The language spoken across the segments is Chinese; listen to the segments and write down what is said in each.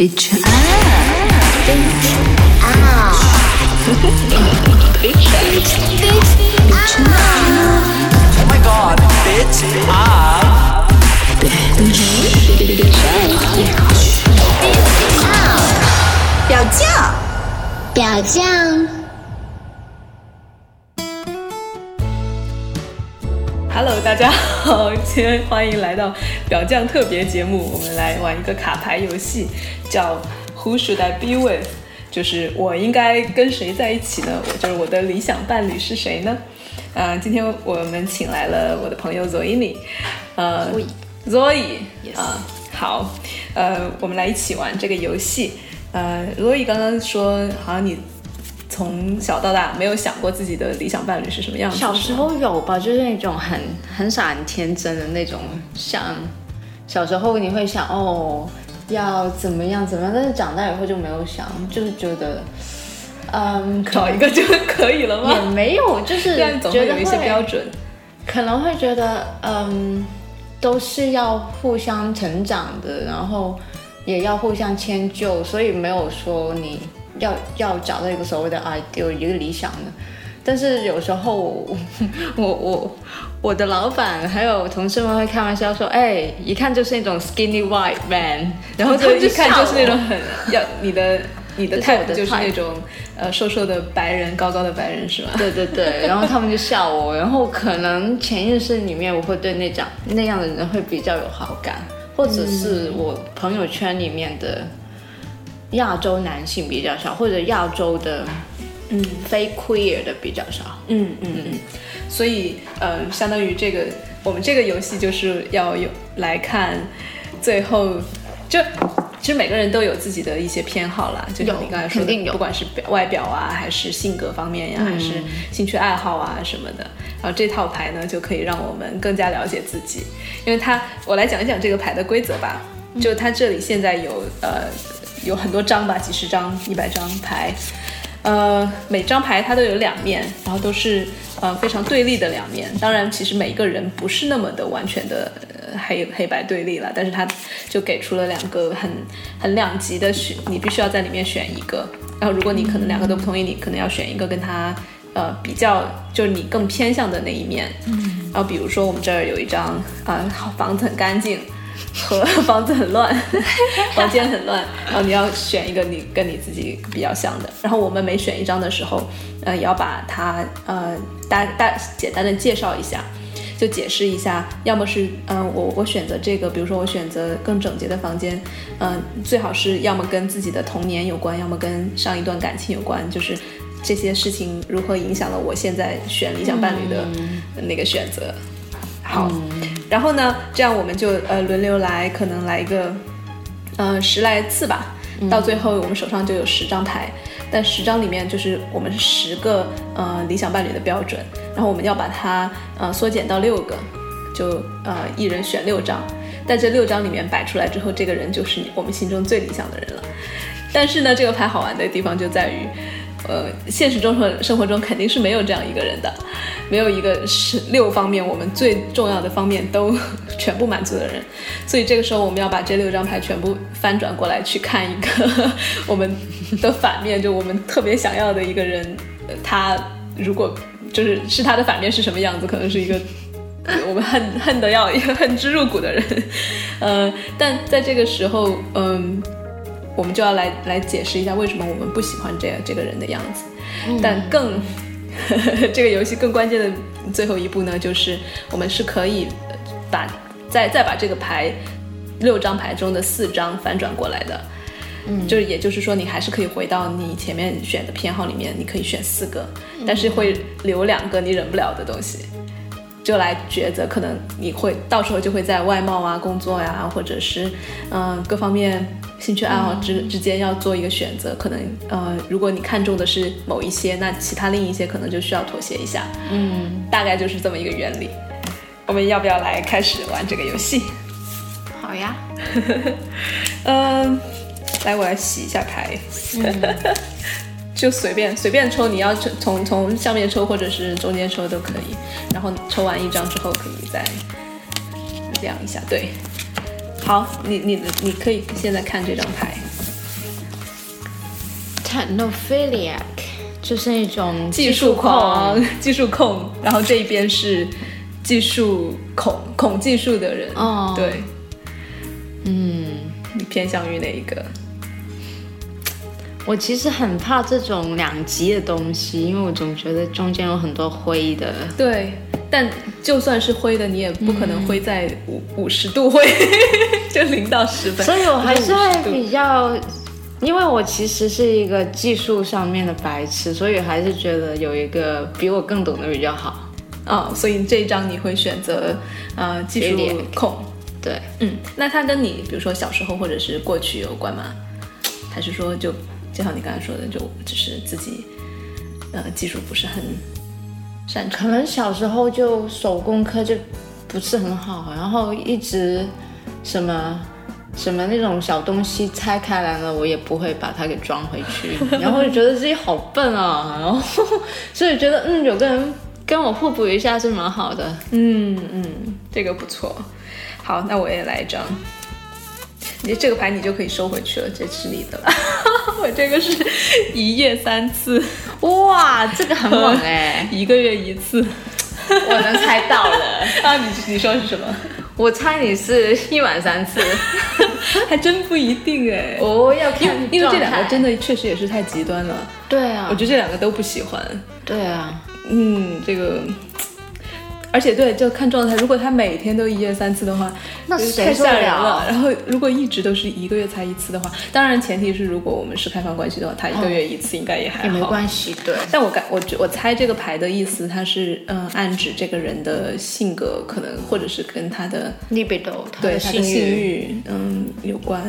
Bitch up. Bitch up. Bitch up. Oh my god, bitch up. Bitch up. 表酱，表酱。 Hello，大家好，今天欢迎来到表酱特别节目，我们来玩一个卡牌游戏，叫 Who should I be with？就是我应该跟谁在一起呢？我就是我的理想伴侣是谁呢？呃，今天我们请来了我的朋友 Zoe，呃 Zoe，啊、好，呃，我们来一起玩这个游戏。呃，Zoe 刚刚说，好像你从小到大没有想过自己的理想伴侣是什么样子。小时候有吧，就是那种很很傻、很天真的那种，像小时候你会想哦要怎么样怎么样，但是长大以后就没有想，就是觉得，嗯，找一个就可以了吗？也没有，就是 觉得会有一些标准。可能会觉得，嗯，都是要互相成长的，然后也要互相迁就，所以没有说你要要找到一个所谓的 ideal 一个理想的。但是有时候我 我我我的老板还有同事们会开玩笑说，哎，一看就是那种 skinny white man，然后一看就是那种很 要你的你的这是 type 我的就是那种呃瘦瘦的白人高高的白人是吗？对对对，然后他们就笑我，然后可能潜意识里面我会对那样那样的人会比较有好感，或者是我朋友圈里面的亚洲男性比较少，或者亚洲的嗯非 queer 的比较少。嗯嗯嗯，所以呃，相当于这个我们这个游戏就是要有来看最后就。其实每个人都有自己的一些偏好啦，就像你刚才说的，不管是表外表啊，还是性格方面呀，嗯还是兴趣爱好啊什么的。然后这套牌呢，就可以让我们更加了解自己。因为它，我来讲一讲这个牌的规则吧。就它这里现在有呃有很多张吧，几十张、一百张牌，呃，每张牌它都有两面，然后都是呃非常对立的两面。当然，其实每一个人不是那么的完全的、呃、黑黑白对立了，但是它就给出了两个很很两极的选，你必须要在里面选一个。然后，如果你可能两个都不同意，你可能要选一个跟他呃比较，就是你更偏向的那一面。嗯。然后，比如说我们这儿有一张啊、房子很干净。和 房子很乱，房间很乱，然后你要选一个你跟你自己比较像的。然后我们每选一张的时候，呃，也要把它呃大大简单的介绍一下，就解释一下，要么是嗯、呃、我我选择这个，比如说我选择更整洁的房间，嗯、最好是要么跟自己的童年有关，要么跟上一段感情有关，就是这些事情如何影响了我现在选理想伴侣的那个选择。好，然后呢，这样我们就呃轮流来，可能来一个呃十来次吧，到最后我们手上就有十张牌，但十张里面就是我们是十个呃理想伴侣的标准，然后我们要把它呃缩减到六个，就呃一人选六张，但这六张里面摆出来之后，这个人就是我们心中最理想的人了。但是呢，这个牌好玩的地方就在于，呃，现实中和生活中肯定是没有这样一个人的，没有一个是六方面我们最重要的方面都全部满足的人，所以这个时候我们要把这六张牌全部翻转过来去看一个我们的反面，就我们特别想要的一个人，他如果就是是他的反面是什么样子，可能是一个。我们恨恨得要恨之入骨的人，呃，但在这个时候，嗯、我们就要来来解释一下为什么我们不喜欢这样这个人的样子。但更 这个游戏更关键的最后一步呢，就是我们是可以呃把再再把这个牌六张牌中的四张反转过来的。嗯，就是也就是说，你还是可以回到你前面选的偏好里面，你可以选四个，但是会留两个你忍不了的东西。就来抉择，可能你会到时候就会在外貌啊、工作呀、或者是嗯、呃各方面兴趣爱好之之间要做一个选择。可能呃，如果你看中的是某一些，那其他另一些可能就需要妥协一下。嗯，大概就是这么一个原理。我们要不要来开始玩这个游戏？好呀，嗯，来，我来洗一下牌。就随便随便抽，你要从从从上面抽或者是中间抽都可以。然后抽完一张之后，可以再量一下。对，好，你你你可以现在看这张牌，technophiliac，就是那种技术控，技术控，然后这一边是技术恐恐技术的人，哦，对，嗯，你偏向于哪一个？我其实很怕这种两极的东西，因为我总觉得中间有很多灰的。对，但就算是灰的，你也不可能灰在五五十度灰，就零到十分。所以我还是会比较，因为我其实是一个技术上面的白痴，所以还是觉得有一个比我更懂的比较好。啊、所以这一章你会选择呃技术控。对，嗯，那它跟你比如说小时候或者是过去有关吗？还是说就就像你刚才说的，就只是自己呃技术不是很擅长？可能小时候就手工课就不是很好，然后一直什么什么那种小东西拆开来了，我也不会把它给装回去，然后就觉得自己好笨啊，然后所以觉得嗯，有个人跟我互补一下是蛮好的。嗯嗯，这个不错。好，那我也来一张。你这个牌你就可以收回去了，这是你的了。我这个是一夜三次，哇，这个很 猛哎、一个月一次。我能猜到了。啊，你你说是什么？我猜你是一晚三次，还真不一定哎。哦，要看因为这两个真的的确实也是太极端了，对啊，我觉得这两个都不喜欢。对啊，嗯，这个，而且对，就看状态。如果他每天都一夜三次的话，那就太吓人了了。然后如果一直都是一个月才一次的话，当然前提是如果我们是开放关系的话，他一个月一次应该也还好。也没关系，对。但我感我觉我猜这个牌的意思，它是嗯、呃暗指这个人的性格可能或者是跟他的 libido，他对他的性欲，欲嗯有关。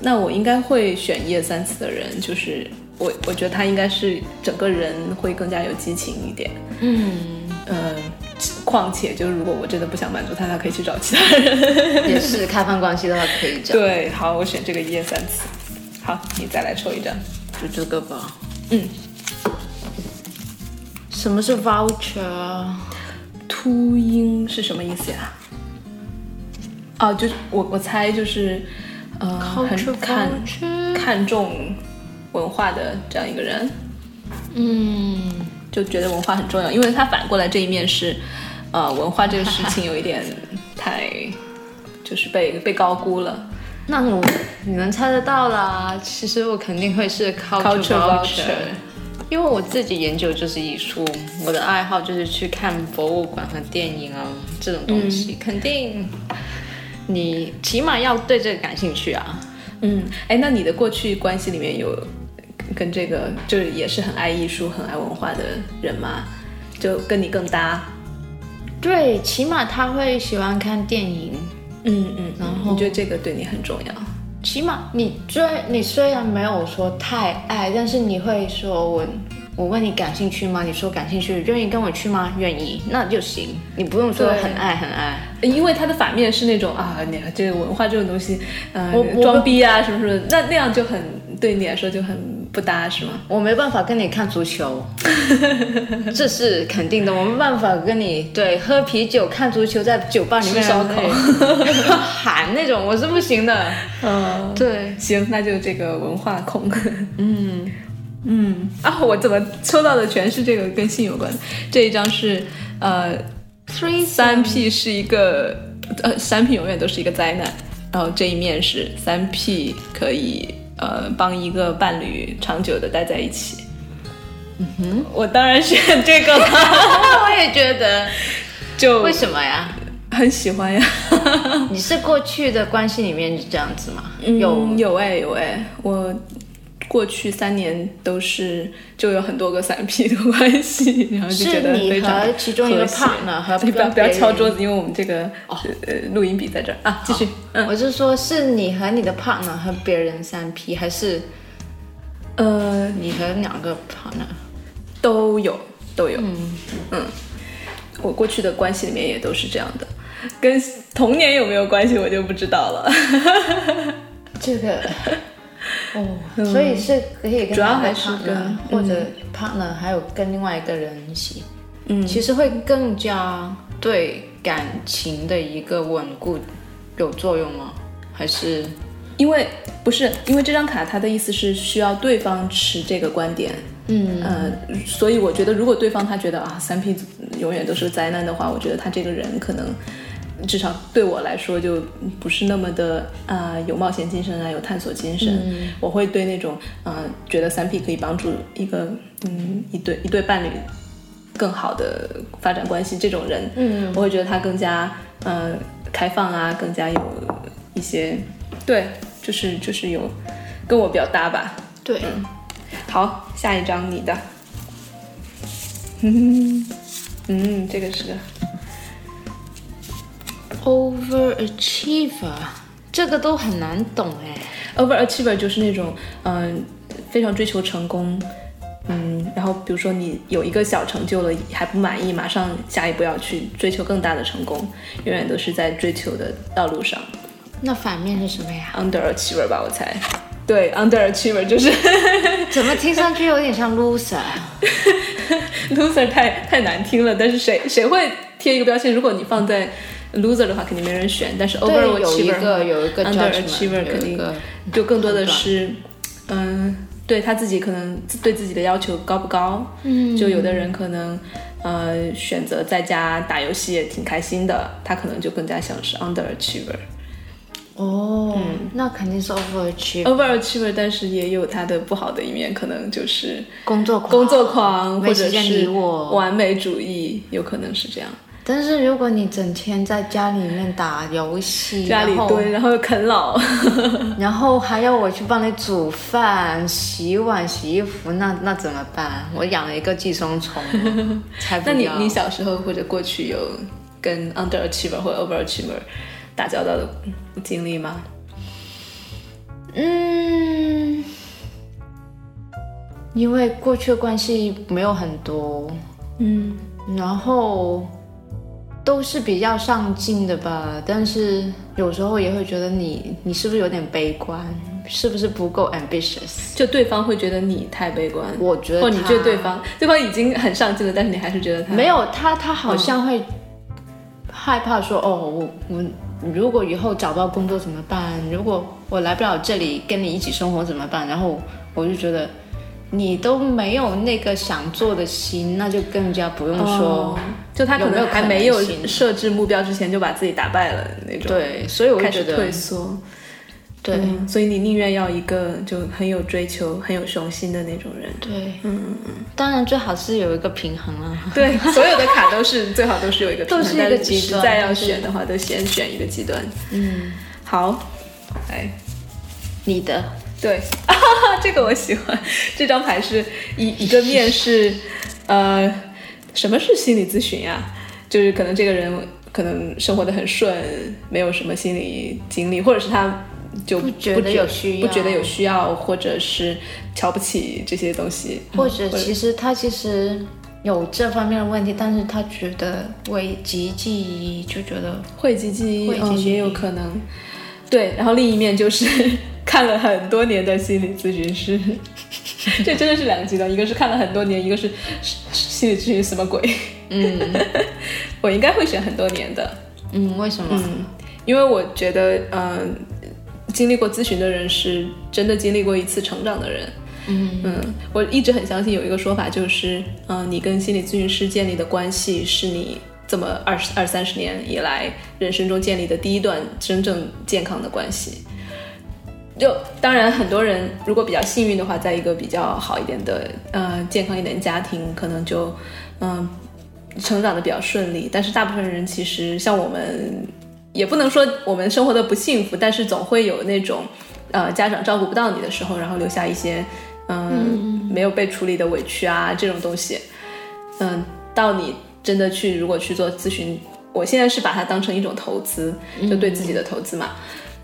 那我应该会选一夜三次的人，就是我我觉得他应该是整个人会更加有激情一点。嗯，嗯，况且就是如果我真的不想满足他，他可以去找其他人。也是开放关系的话可以这样。对，好，我选这个一夜三次。好，你再来抽一张。就这个吧。嗯，什么是 voucher？秃鹰是什么意思呀？哦，就是我我猜就是，呃，很看看重文化的这样一个人，嗯，就觉得文化很重要，因为它反过来这一面是，呃，文化这个事情有一点太，就是被被高估了。那我你能猜得到啦。其实我肯定会是 culture Culture 因为我自己研究就是艺术，我的爱好就是去看博物馆和电影啊这种东西，肯定你起码要对这个感兴趣啊。嗯，哎，那你的过去关系里面有跟这个就是也是很爱艺术、很爱文化的人嘛？就跟你更搭？对，起码他会喜欢看电影，嗯嗯，然后你觉得这个对你很重要？起码你虽你虽然没有说太爱，但是你会说我我问你感兴趣吗？你说感兴趣，愿意跟我去吗？愿意，那就行。你不用说很爱很爱。因为他的反面是那种啊，你这个文化这种东西，呃我，我装逼啊什么什么，那那样就很对你来说就很不搭，是吗？我没办法跟你看足球，这是肯定的。我没办法跟你对喝啤酒、看足球，在酒吧里面烧烤对 喊那种，我是不行的。嗯，对，行，那就这个文化控。嗯嗯啊，我怎么抽到的全是这个跟性有关的？这一张是呃 three 三 P 是一个呃三 P 永远都是一个灾难，然后这一面是三 P 可以呃帮一个伴侣长久的待在一起。嗯哼，我当然选 这个了，我也觉得，就为什么呀？很喜欢呀。你是过去的关系里面是这样子吗？有嗯有哎有哎，我过去三年都是就有很多个三 P 的关系，然后就觉得你非常和其中一个和谐 partner 和不要不要敲桌子，因为我们这个呃录音笔在这儿。啊，继续。嗯。我是说，是你和你的 partner 和别人三 P，还是呃你和两个 partner？都有都有。嗯。我过去的关系里面也都是这样的，跟童年有没有关系我就不知道了。这个哦，所以是可以跟主要还是跟或者 partner，还有跟另外一个人一起，嗯。其实会更加对感情的一个稳固有作用吗？还是？因为不是，因为这张卡它的意思是需要对方持这个观点，嗯。呃，所以我觉得如果对方他觉得啊三 P 永远都是灾难的话，我觉得他这个人可能至少对我来说就不是那么的啊、有冒险精神啊，有探索精神。我会对那种啊、觉得三 P 可以帮助一个嗯一对一对伴侣更好的发展关系这种人，嗯我会觉得他更加呃开放啊，更加有一些对，就是就是有跟我比较搭吧。对，好，下一张你的。嗯，嗯，这个是个 overachiever，这个都很难懂哎。overachiever，就是那种嗯、非常追求成功，嗯，然后比如说你有一个小成就了还不满意，马上下一步要去追求更大的成功，永远都是在追求的道路上。那反面是什么呀？underachiever 吧，我猜。对，underachiever 就是 怎么听上去有点像 loser？loser 太太难听了，但是谁谁会贴一个标签？如果你放在 loser 的话，肯定没人选。但是对，有一 overachiever 个有一个 underachiever 肯定就更多的是，嗯，对他自己可能对自己的要求高不高？嗯，就有的人可能呃选择在家打游戏也挺开心的，他可能就更加像是 underachiever。哦，那肯定是 overachiever，overachiever，但是也有他的不好的一面，可能就是工作狂，工作狂或者是。完美主义，有可能是这样。但是如果你整天在家里面打游戏，家里蹲，然后啃老，然后还要我去帮你煮饭、洗碗、洗衣服，那那怎么办？我养了一个寄生虫，才不 那你你小时候或者过去有跟 underachiever 或者 overachiever 打交道的经历吗？嗯，因为过去的关系没有很多，嗯，然后都是比较上进的吧，但是有时候也会觉得你你是不是有点悲观，是不是不够 ambitious？就对方会觉得你太悲观，我觉得或你他觉得对方对方已经很上进了，但是你还是觉得他没有他，他好像会害怕说，哦，我我如果以后找不到工作怎么办？如果我来不了这里跟你一起生活怎么办？然后我就觉得你都没有那个想做的心，那就更加不用说。哦就他可有没有可能能还没有设置目标之前就把自己打败了那种，，对，所以我就开始觉得退缩。对、嗯所以你宁愿要一个就很有追求、很有雄心的那种人。对，嗯嗯嗯，当然最好是有一个平衡啊。对，所有的卡都是最好都是有一个平衡，都是一个极端实在要选的话，都先选一个极端。嗯，好，来，你的对，这个我喜欢。这张牌是一一个面是，呃，什么是心理咨询呀？就是可能这个人可能生活的很顺，没有什么心理经历，或者是他就不觉得有需要不觉得有需要，或者是瞧不起这些东西，或者其实他其实有这方面的问题，但是他觉得危机记忆就觉得讳疾忌医，嗯，讳疾忌医也有可能。对，然后另一面就是 看了很多年的心理咨询师，这真的是两个极端，一个是看了很多年，一个是是心理咨询什么鬼？嗯 我应该会选很多年的，嗯，为什么？因为我觉得，嗯、经历过咨询的人是真的经历过一次成长的人。嗯我一直很相信有一个说法，就是，嗯、你跟心理咨询师建立的关系是你这么二十二三十年以来人生中建立的第一段真正健康的关系。就当然，很多人如果比较幸运的话，在一个比较好一点的呃健康一点的家庭，可能就嗯、成长的比较顺利。但是大部分人其实像我们，也不能说我们生活的不幸福，但是总会有那种呃家长照顾不到你的时候，然后留下一些嗯没有被处理的委屈啊这种东西。嗯，到你真的去如果去做咨询，我现在是把它当成一种投资，就对自己的投资嘛。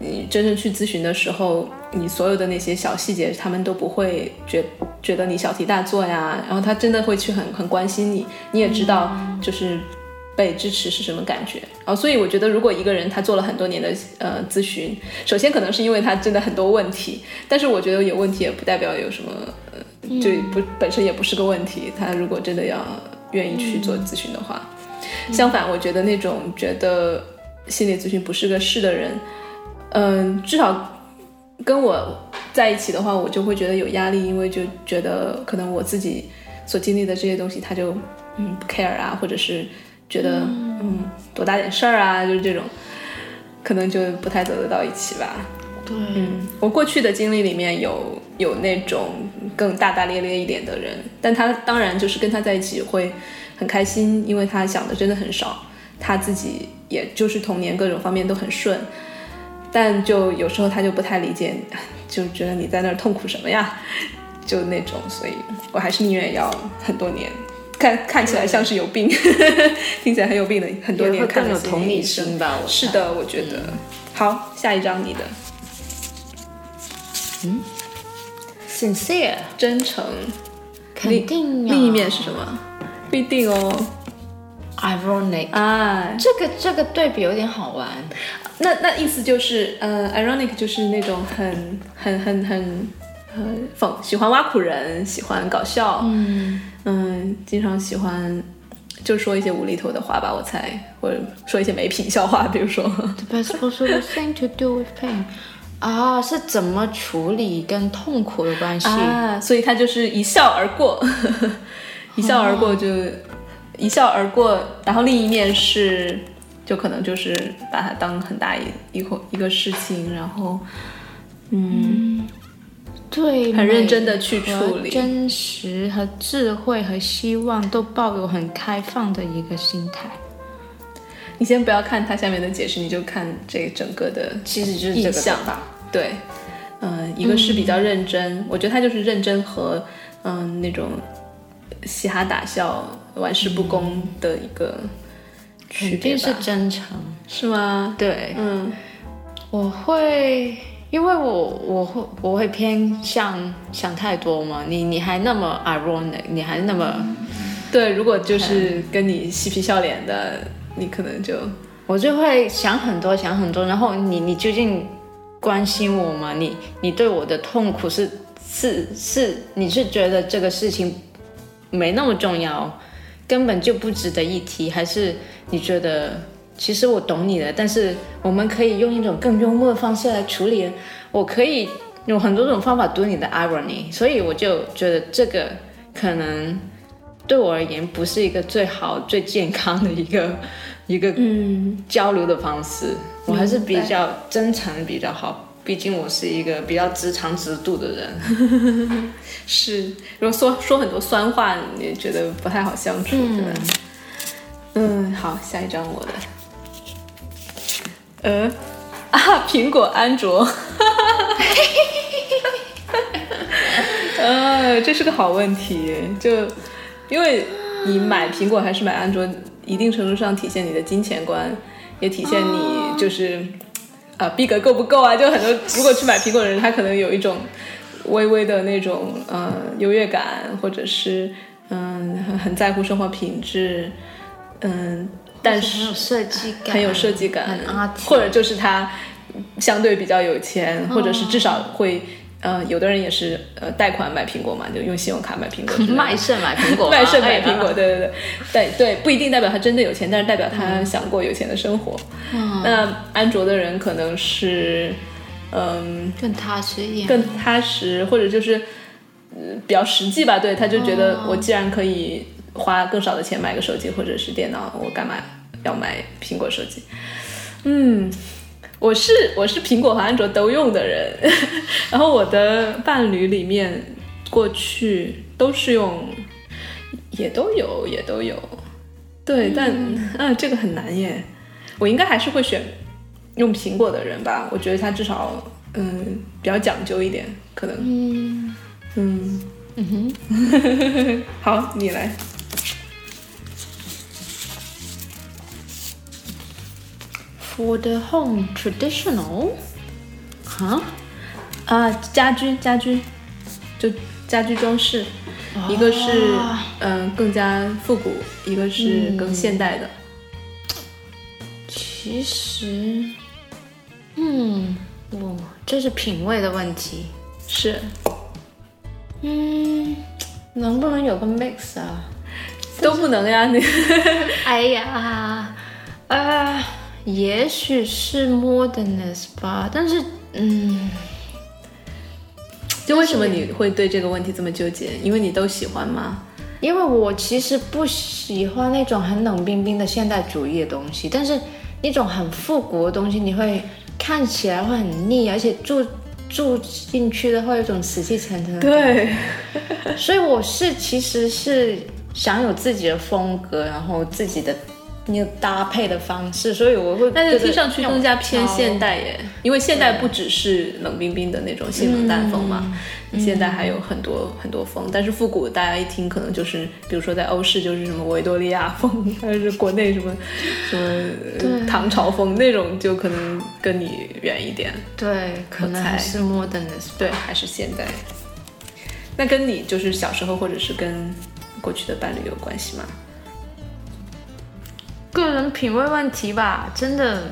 你真正去咨询的时候，你所有的那些小细节，他们都不会觉觉得你小题大做呀，然后他真的会去很很关心你，你也知道就是被支持是什么感觉。然后所以我觉得，如果一个人他做了很多年的呃咨询，首先可能是因为他真的很多问题，但是我觉得有问题也不代表有什么，呃、就不本身也不是个问题。他如果真的要愿意去做咨询的话，相反，我觉得那种觉得心理咨询不是个事的人。嗯，至少跟我在一起的话，我就会觉得有压力，因为就觉得可能我自己所经历的这些东西，他就嗯不 care 啊，或者是觉得嗯多大点事儿啊，就是这种，可能就不太走得到一起吧。对，嗯，我过去的经历里面有有那种更大大咧咧一点的人，但他当然就是跟他在一起会很开心，因为他想的真的很少，他自己也就是童年各种方面都很顺，但就有时候他就不太理解，就觉得你在那儿痛苦什么呀，就那种，所以我还是宁愿要很多年。看看起来像是有病，听起来很有病的，很多年看更有同理心吧？我是的，我觉得。好，下一张你的，sincere 真诚，肯定呀另一面是什么？不一定哦。ironic，啊，这个这个对比有点好玩。那那意思就是，呃，ironic 就是那种很很很很很讽，喜欢挖苦人，喜欢搞笑，嗯，嗯，经常喜欢就说一些无厘头的话吧，我猜，或者说一些没品笑话，比如说，The best possible thing to do with pain，啊，是怎么处理跟痛苦的关系？啊，所以他就是一笑而过，一笑而过就、一笑而过，然后另一面是，就可能就是把它当很大一一个一个事情，然后嗯对，很认真的去处理真实和智慧和希望都抱有很开放的一个心态。你先不要看它下面的解释，你就看这整个的其实就是这个想法对嗯、一个是比较认真，我觉得他就是认真和嗯、那种嘻哈打笑、玩世不恭的一个区别肯定是？真诚。是吗？对，嗯我会，因为我我会我会偏向想太多嘛。你你还那么 ironic，你还那么，对，如果就是跟你嬉皮笑脸的，你可能就我就会想很多想很多。然后你你究竟关心我吗？你你对我的痛苦是是是，你是觉得这个事情没那么重要，根本就不值得一提，还是你觉得其实我懂你的，但是我们可以用一种更幽默的方式来处理。我可以有很多种方法读你的 irony，所以我就觉得这个可能对我而言不是一个最好、最健康的一个一个嗯交流的方式。我还是比较真诚比较好，毕竟我是一个比较直肠直肚的人。是，如果说说很多酸话，你也觉得不太好相处，对吧？嗯，好，下一张我的，呃，啊，苹果、安卓，呃，这是个好问题，就因为你买苹果还是买安卓，一定程度上体现你的金钱观，也体现你就是。啊，逼格够不够啊？就很多，如果去买苹果的人，他可能有一种微微的那种呃优越感，或者是嗯很很在乎生活品质，嗯，但很有是设计感，很有设计感或者就是他相对比较有钱，或者是至少会呃，有的人也是呃贷款买苹果嘛，就用信用卡买苹果卖肾买苹果，卖肾买苹果，对对对，对对，不一定代表他真的有钱，但是代表他想过有钱的生活。那安卓的人可能是，嗯，更踏实一点。更踏实，或者就是，呃，比较实际吧。对，他就觉得我既然可以花更少的钱买个手机或者是电脑，我干嘛要买苹果手机？嗯，我是我是苹果和安卓都用的人，然后我的伴侣里面过去都是用，也都有也都有，对，但嗯、这个很难耶，我应该还是会选用苹果的人吧，我觉得他至少嗯比较讲究一点，可能。嗯，嗯。嗯哼，好，你来，For the home traditional，哈，啊，家居家居，就家居装饰，一个是哦嗯、更加复古，一个是更现代的。其实，嗯，我这是品味的问题。是。嗯，能不能有个 mix 啊？都不能呀，你。哎呀，啊，也许是 modernness 吧，但是，嗯，就为什么你会对这个问题这么纠结？因为你都喜欢吗？因为我其实不喜欢那种很冷冰冰的现代主义的东西，但是那种很复古的东西，你会看起来会很腻，而且住住进去的话有一种死气沉沉的。对，所以我是其实是想有自己的风格，然后自己的那个搭配的方式，所以我会但是听上去更加偏现代。耶，因为现代不只是冷冰冰的那种性冷淡风嘛，你现代还有很多很多风。但是复古大家一听可能就是，比如说在欧式就是什么维多利亚风，还是国内什么什么呃唐朝风那种，就可能跟你远一点。对，可能还是 modern 的。对，还是现代。那跟你就是小时候或者是跟过去的伴侣有关系吗？个人品味问题吧，真的，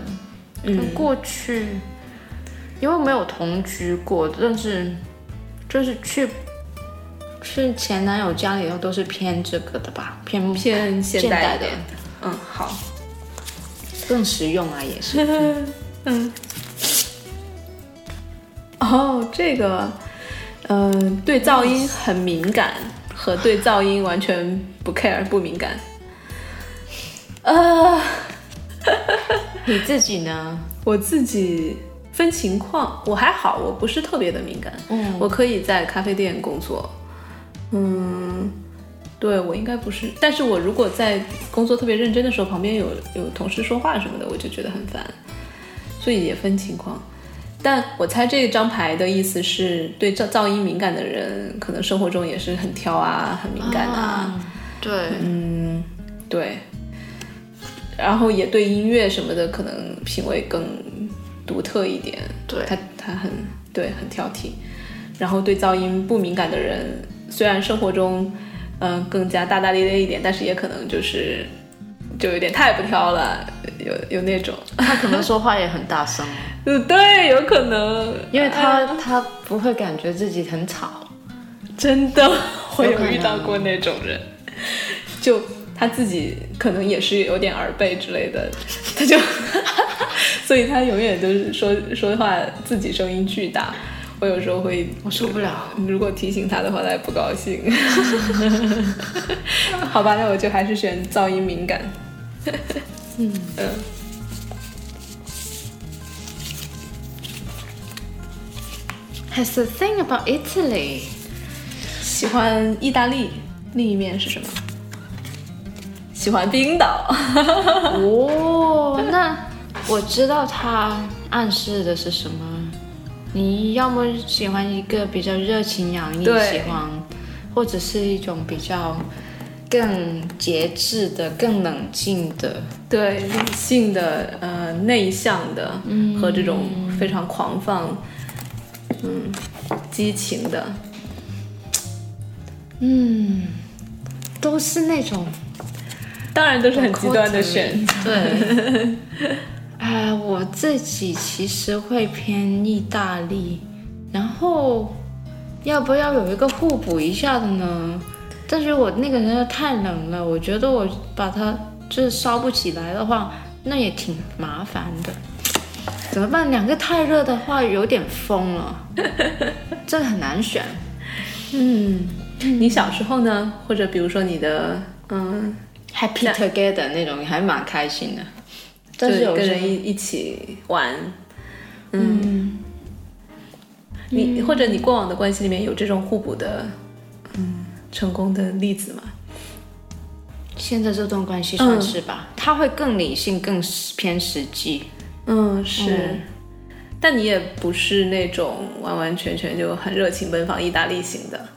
嗯，过去因为没有同居过，但是就是去去前男友家里头都是偏这个的吧，偏偏现现代的嗯，好。更实用啊，也是。嗯 哦，这个，嗯、对噪音很敏感和对噪音完全不 care 不敏感。呃，你自己呢？我自己分情况，我还好，我不是特别的敏感。嗯我可以在咖啡店工作。嗯，对我应该不是，但是我如果在工作特别认真的时候，旁边有有同事说话什么的，我就觉得很烦。所以也分情况。但我猜这张牌的意思是对噪噪音敏感的人，可能生活中也是很挑啊，很敏感啊。对，嗯，对。然后也对音乐什么的，可能品味更独特一点。对他他很对很挑剔。然后对噪音不敏感的人，虽然生活中嗯、更加大大咧咧一点，但是也可能就是就有点太不挑了，有有那种。他可能说话也很大声，嗯，对，有可能，因为他他不会感觉自己很吵。真的，我有遇到过那种人，就他自己可能也是有点耳背之类的，他就，所以他永远都是说说话自己声音巨大。我有时候会，我受不了。如果提醒他的话，他也不高兴。好吧，那我就还是选噪音敏感。嗯嗯。Has the thing about Italy？喜欢意大利，另一面是什么？喜欢冰岛。哦，那我知道他暗示的是什么。你要么喜欢一个比较热情洋溢，对喜欢，或者是一种比较更节制的、更冷静的。对理性的、呃内向的，和这种非常狂放、嗯激情的，嗯，都是那种当然都是很极端的选。对，啊、我自己其实会偏意大利，然后要不要有一个互补一下的呢？但是我那个人又太冷了，我觉得我把它就是烧不起来的话，那也挺麻烦的。怎么办？两个太热的话有点疯了，这个很难选。嗯，你小时候呢？或者比如说你的，嗯，Happy together 那种还蛮开心的，就但是有跟人一一起玩，嗯，你或者你过往的关系里面有这种互补的，嗯，成功的例子吗？现在这段关系算是吧，他会更理性、更偏实际。嗯，是。嗯。但你也不是那种完完全全就很热情奔放意大利型的，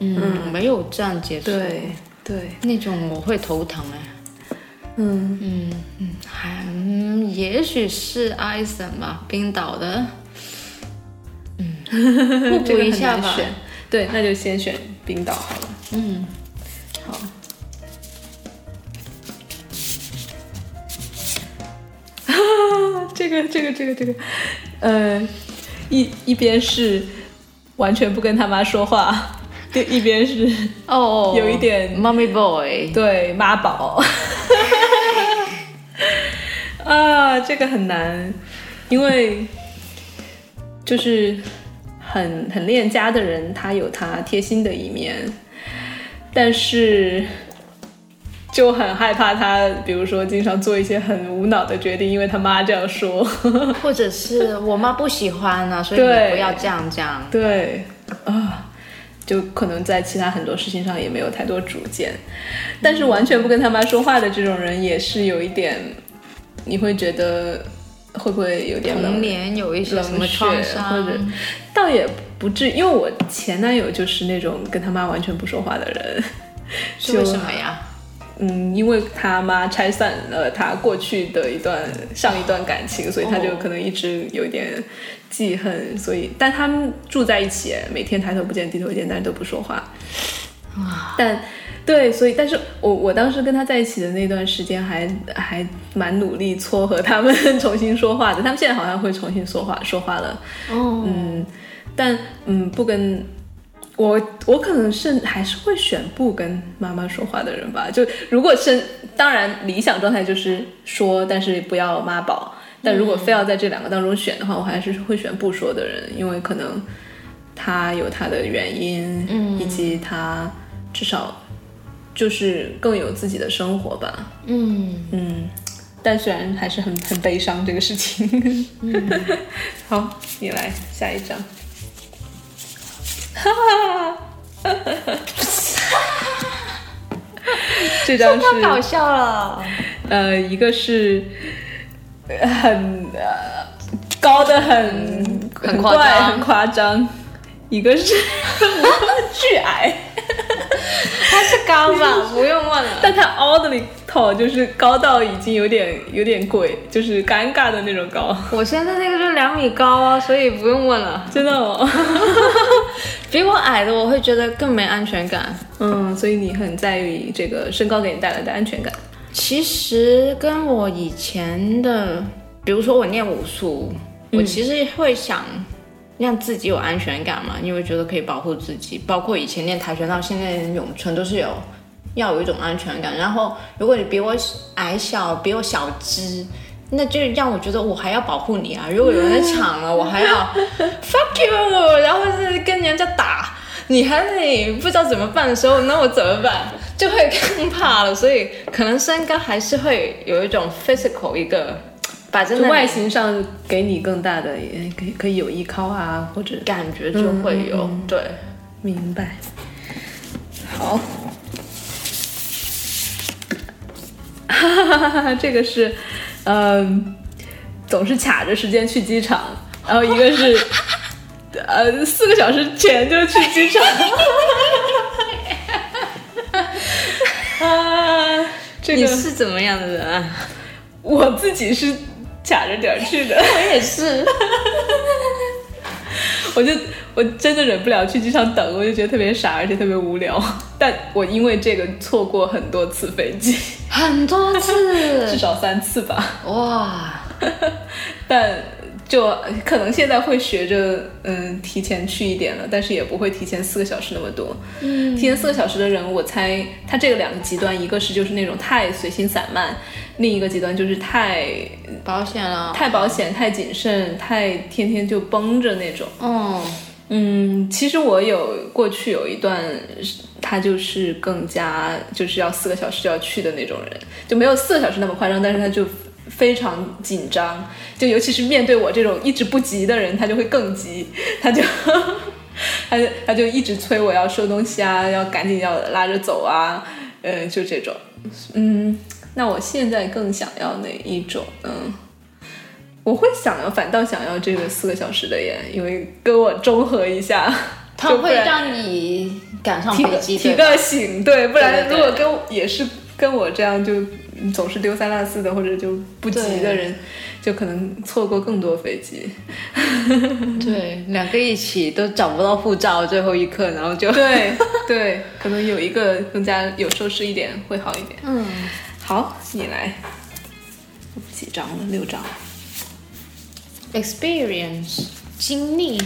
嗯，没有这样接触，对对，那种我会头疼哎。嗯，嗯嗯，还嗯，也许是艾森吧，冰岛的，嗯，互补一下吧。选。对，那就先选冰岛好了。嗯，好。这个这个这个这个，呃，一一边是完全不跟他妈说话，对，一边是哦，有一点 mommy boy，对妈宝。啊，这个很难，因为就是很很恋家的人，他有他贴心的一面，但是就很害怕他，比如说经常做一些很无脑的决定，因为他妈这样说。或者是我妈不喜欢啊，所以你不要这样这样。对啊，就可能在其他很多事情上也没有太多主见，但是完全不跟他妈说话的这种人，也是有一点，你会觉得会不会有点冷童年有一些什么创伤，或者倒也不至于，因为我前男友就是那种跟他妈完全不说话的人，是为什么呀？嗯，因为他妈拆散了他过去的一段上一段感情，所以他就哦可能一直有点记恨，所以但他们住在一起，每天抬头不见低头见，但是都不说话。但对，所以但是我我当时跟他在一起的那段时间还还蛮努力撮合他们重新说话的，他们现在好像会重新说话说话了。哦，嗯，但嗯，不跟我，我可能是还是会选不跟妈妈说话的人吧。就如果是当然理想状态就是说，但是不要妈宝。但如果非要在这两个当中选的话，我还是会选不说的人，因为可能他有他的原因，嗯，以及他至少就是更有自己的生活吧。嗯，嗯，但虽然还是很很悲伤这个事情。好，你来下一张。哈哈哈，这张太搞是笑了。呃，一个是呃很呃高的很很夸怪张很夸张，一个是巨矮，他是高吧？不用问了。但他 oddly tall，就是高到已经有点有点鬼，就是尴尬的那种高。我现在那个就两米高啊，所以不用问了。真的哦，比我矮的我会觉得更没安全感。嗯，所以你很在意这个身高给你带来的安全感。其实跟我以前的，比如说我练武术，我其实会想让自己有安全感嘛，因为觉得可以保护自己。包括以前练跆拳道，现在练咏春都是有要有一种安全感。然后如果你比我矮小，比我小只。那就让我觉得我还要保护你啊！如果有人在抢了，我还要 fuck you，然后是跟人家打，你还得不知道怎么办的时候，那我怎么办？就会更怕了。所以可能身高还是会有一种 physical 一个把真的就外形上给你更大的，也可以可以有依靠啊，或者感觉就会有、对。明白。好，哈哈哈哈，这个是，嗯，总是卡着时间去机场，然后一个是，呃，四个小时前就去机场。啊，这你个是怎么样的人啊？我自己是卡着点儿去的。我也是，我就我真的忍不了去机场等，我就觉得特别傻，而且特别无聊。但我因为这个错过很多次飞机，很多次至，少三次吧。哇，但就可能现在会学着嗯提前去一点了，但是也不会提前四个小时那么多。嗯，提前四个小时的人，我猜他这个两个极端，一个是就是那种太随心散漫，另一个极端就是太保险了，太保险、太谨慎、太天天就绷着那种。嗯，嗯，其实我有过去有一段，他就是更加就是要四个小时就要去的那种人，就没有四个小时那么夸张，但是他就非常紧张，就尤其是面对我这种一直不急的人，他就会更急，他就 他就他就一直催我要收东西啊，要赶紧要拉着走啊，嗯，就这种，嗯，那我现在更想要哪一种呢？我会想要，反倒想要这个四个小时的耶，因为跟我中和一下，它就不然会让你赶上提飞机，提个醒，对，不然如果跟也是跟我这样就总是丢三落四的，或者就不急的人，就可能错过更多飞机。对，两个一起都找不到护照，最后一刻，然后就对对，可能有一个更加有收拾一点会好一点。嗯，好，你来，几张了？六张。experience 经历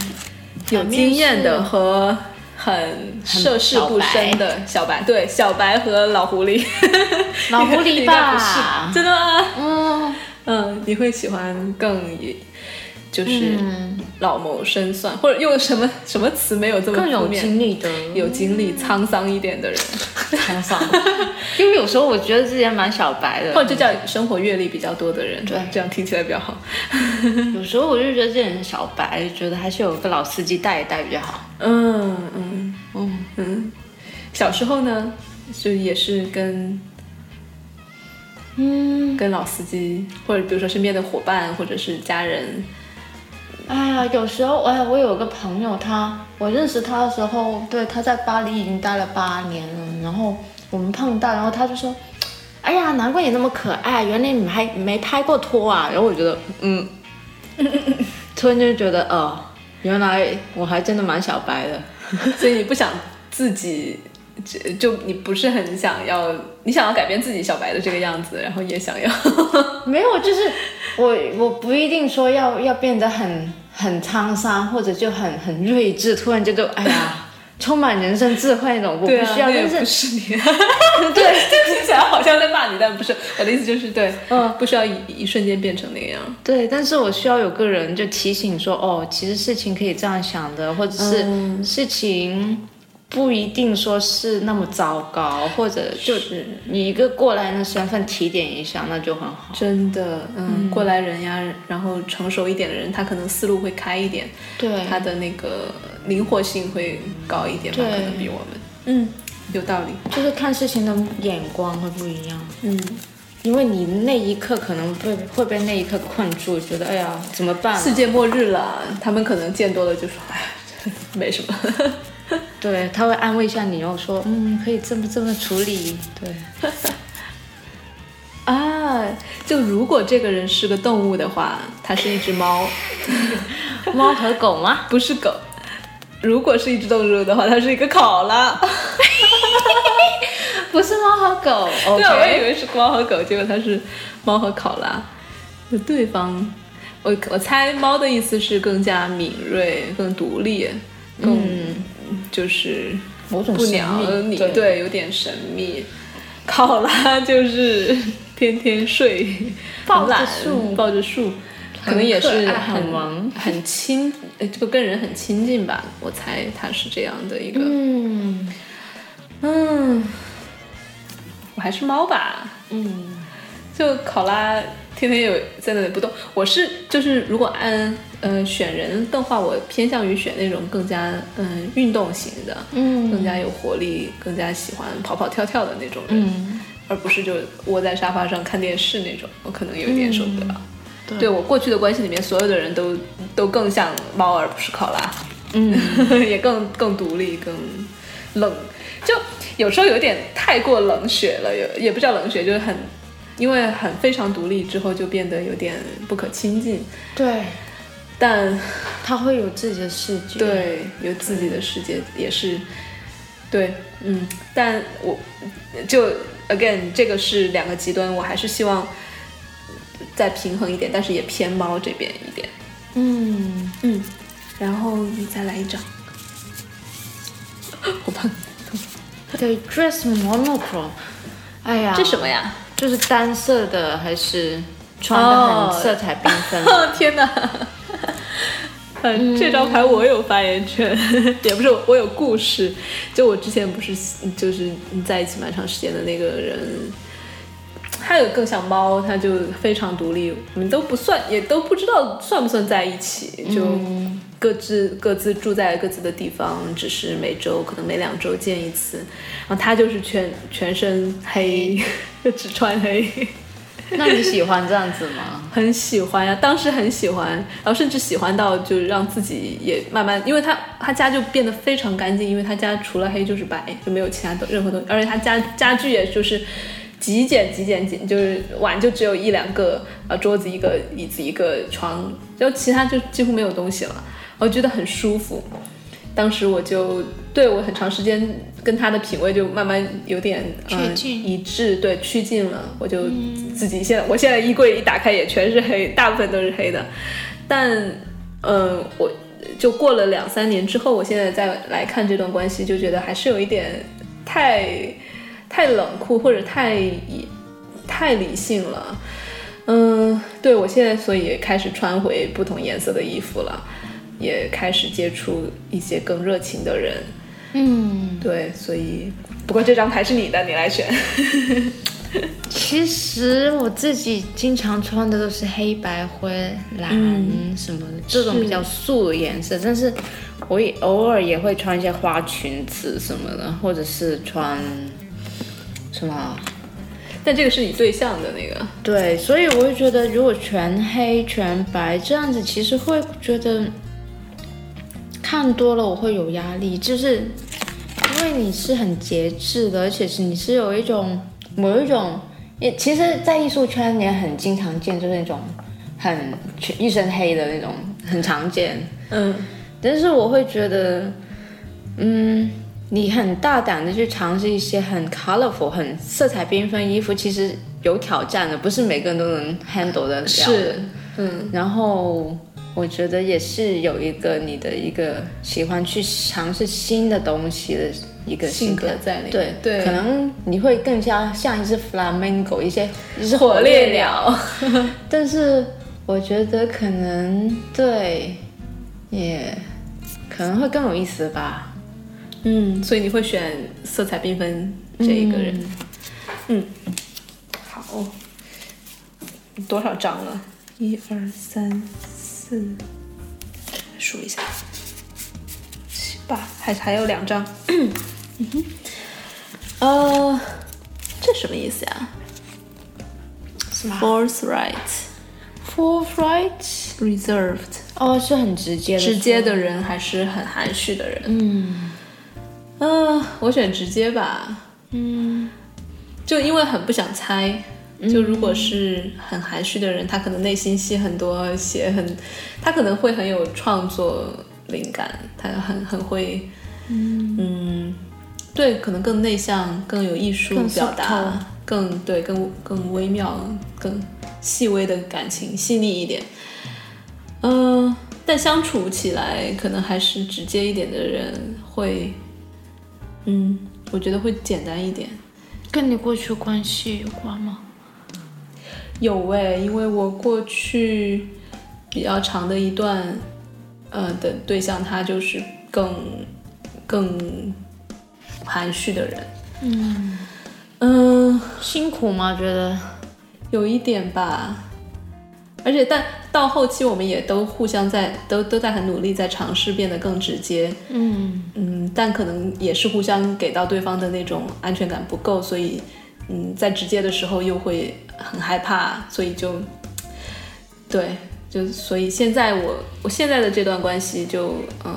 有经验的和很涉世不深的小白，对小白和老狐狸，老狐狸吧。是真的吗？嗯，嗯，你会喜欢更也，就是老谋深算，或者用什么什么词没有这么更有经历的，有经历、沧桑一点的人，沧桑。因为有时候我觉得自己还蛮小白的，或者就叫生活阅历比较多的人，对。这样听起来比较好。有时候我就觉得自己很小白，觉得还是有个老司机带一带比较好。嗯嗯。嗯，嗯，小时候呢，就也是跟嗯，跟老司机，或者比如说身边的伙伴，或者是家人，哎呀，有时候哎呀，我有个朋友他，我认识他的时候，对，他在巴黎已经待了八年了，然后我们碰到，然后他就说，哎呀，难怪你那么可爱，原来你们还没拍过拖啊。然后我觉得，嗯，突然就觉得，哦，原来我还真的蛮小白的。所以你不想自己。就就你不是很想要，你想要改变自己小白的这个样子，然后也想要，没有，就是我我不一定说要要变得很很沧桑，或者就很很睿智，突然就就哎呀，充满人生智慧那种，我不需要，那也但不是你，对，听起来好像在骂你，但不是，我的意思就是对，嗯。不需要一一瞬间变成那样，对，但是我需要有个人就提醒说，哦，其实事情可以这样想的，或者是嗯。事情不一定说是那么糟糕，或者就是。你一个过来人的身份提点一下，那就很好。真的，嗯，过来人呀，然后成熟一点的人，他可能思路会开一点，对，他的那个灵活性会高一点吧，可能比我们，嗯，有道理，就是看事情的眼光会不一样。嗯，因为你那一刻可能被会被那一刻困住，觉得哎呀怎么办、世界末日了，他们可能见多了就说，哎，没什么，对，他会安慰一下你，然后说嗯可以这么这么处理。对，啊，就如果这个人是个动物的话，它是一只猫，猫和狗吗？不是狗。如果是一只动物的话，它是一个考拉。不是猫和狗。对啊，我以为是猫和狗，结果它是猫和考拉。就对方，我我猜猫的意思是更加敏锐、更独立、更、就是某种神不鸟你，对对，有点神秘。考拉就是天天睡，抱着树抱着树，可能也是很忙很亲，呃这个跟人很亲近吧。我猜它是这样的一个，嗯嗯，我还是猫吧。嗯就考拉天天有在那里不动。我是就是如果按呃选人的话，我偏向于选那种更加嗯运动型的，嗯更加有活力，更加喜欢跑跑跳跳的那种人，嗯，而不是就窝在沙发上看电视那种。我可能有一点受不了。对对我过去的关系里面，所有的人都都更像猫而不是考拉，嗯，也更更独立，更冷，就有时候有点太过冷血了，有也不叫冷血，就是很，因为很非常独立之后就变得有点不可亲近，对，但他会有自己的世界。，对有自己的世界也是，对，嗯，但我就 again 这个是两个极端，我还是希望再平衡一点，但是也偏猫这边一点，嗯，嗯，然后你再来一张，我帮你。对，dress monochrome，哎呀，这什么呀？就是单色的，还是穿的哦很色彩缤纷？天哪！嗯，这张牌我有发言权，也不是我有故事。就我之前不是就是在一起蛮长时间的那个人，他有更像猫，他就非常独立，我们都不算，也都不知道算不算在一起，就各自各自住在各自的地方，只是每周可能每两周见一次。然后他就是全全身黑，只穿黑。那你喜欢这样子吗？很喜欢呀，当时很喜欢，然后甚至喜欢到就是让自己也慢慢，因为他他家就变得非常干净，因为他家除了黑就是白，就没有其他的任何东西，而且他家家具也就是极简极简简，就是碗就只有一两个，呃桌子一个，椅子一个，床，就其他就几乎没有东西了，我觉得很舒服。当时我就对我很长时间跟他的品味就慢慢有点嗯呃一致，对趋近了。我就自己现在，我现在衣柜一打开也全是黑，大部分都是黑的。但嗯、呃我就过了两三年之后，我现在再来看这段关系，就觉得还是有一点太太冷酷或者太太理性了。嗯，对我现在所以开始穿回不同颜色的衣服了，也开始接触一些更热情的人。嗯，对，所以不过这张牌是你的，你来选。其实我自己经常穿的都是黑白灰蓝什么的、这种比较素的颜色，但是我也偶尔也会穿一些花裙子什么的，或者是穿什么。但这个是你对象的那个，对，所以我会觉得，如果全黑全白这样子，其实会觉得看多了我会有压力，就是因为你是很节制的，而且是你是有一种某一种，也其实，在艺术圈也很经常见，就是那种很全一身黑的那种，很常见。嗯，但是我会觉得，嗯，你很大胆的去尝试一些很 colorful、很色彩缤纷衣服，其实有挑战的，不是每个人都能 handle 得了的。是，嗯，然后我觉得也是有一个你的一个喜欢去尝试新的东西的一个性格态在里面对对可能你会更加像一只 flamingo，一些一只火烈鸟。但是我觉得可能对，也可能会更有意思吧。嗯，所以你会选色彩缤纷这一个人。嗯，好，多少张了？一二三四，数一下，七八，还还有两张。嗯哼，呃，这什么意思呀是吗？Forthright, Forthright，reserved，哦，是很直接的，直接的人还是很含蓄的人？嗯，嗯、我选直接吧。嗯，就因为很不想猜，就如果是很含蓄的人，他可能内心戏很多，写很，他可能会很有创作灵感，他很很会，嗯对，可能更内向，更有艺术表达，更对，更更微妙，更细微的感情，细腻一点。嗯、但相处起来可能还是直接一点的人会，嗯，我觉得会简单一点。跟你过去关系有关吗？有诶，因为我过去比较长的一段，呃的对象，他就是更更含蓄的人。嗯嗯，辛苦吗？觉得有一点吧。而且，但到后期我们也都互相在都都在很努力，在尝试变得更直接。嗯嗯，但可能也是互相给到对方的那种安全感不够，所以嗯，在直接的时候又会很害怕，所以就对，就所以现在我我现在的这段关系就嗯，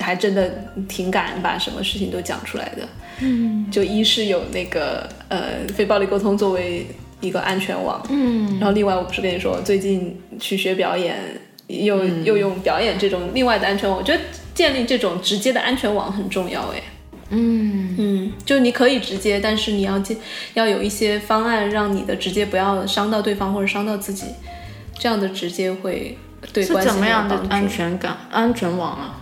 还真的挺敢把什么事情都讲出来的。嗯就一是有那个呃非暴力沟通作为一个安全网，嗯然后另外我不是跟你说，最近去学表演，又、又用表演这种另外的安全网，我觉得建立这种直接的安全网很重要哎。嗯嗯，就你可以直接，但是你要接要有一些方案，让你的直接不要伤到对方或者伤到自己，这样的直接会对关系怎么样的安全感、安全网啊？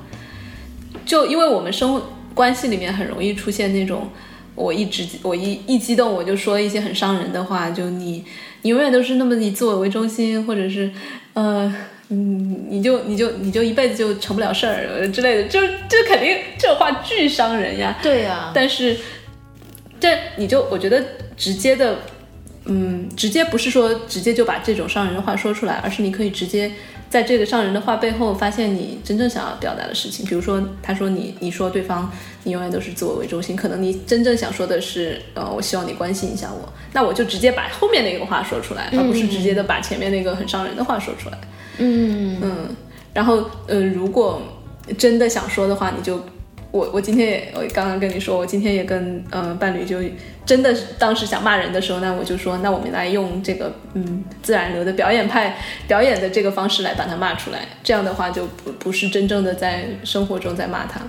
就因为我们生活关系里面很容易出现那种，我一直我一一激动我就说一些很伤人的话，就你你永远都是那么以自我为中心，或者是呃。嗯，你就你就你就一辈子就成不了事儿呃之类的，就这肯定这话巨伤人呀。对呀、但是，这你就我觉得直接的，嗯，直接不是说直接就把这种伤人的话说出来，而是你可以直接在这个伤人的话背后发现你真正想要表达的事情。比如说，他说你你说对方你永远都是自我为中心，可能你真正想说的是，呃，我希望你关心一下我，那我就直接把后面那个话说出来，而不是直接的把前面那个很伤人的话说出来。嗯嗯嗯，然后呃，如果真的想说的话，你就我我今天也我刚刚跟你说，我今天也跟呃伴侣就真的当时想骂人的时候，那我就说，那我们来用这个嗯自然流的表演派表演的这个方式来把他骂出来，这样的话就不不是真正的在生活中在骂他。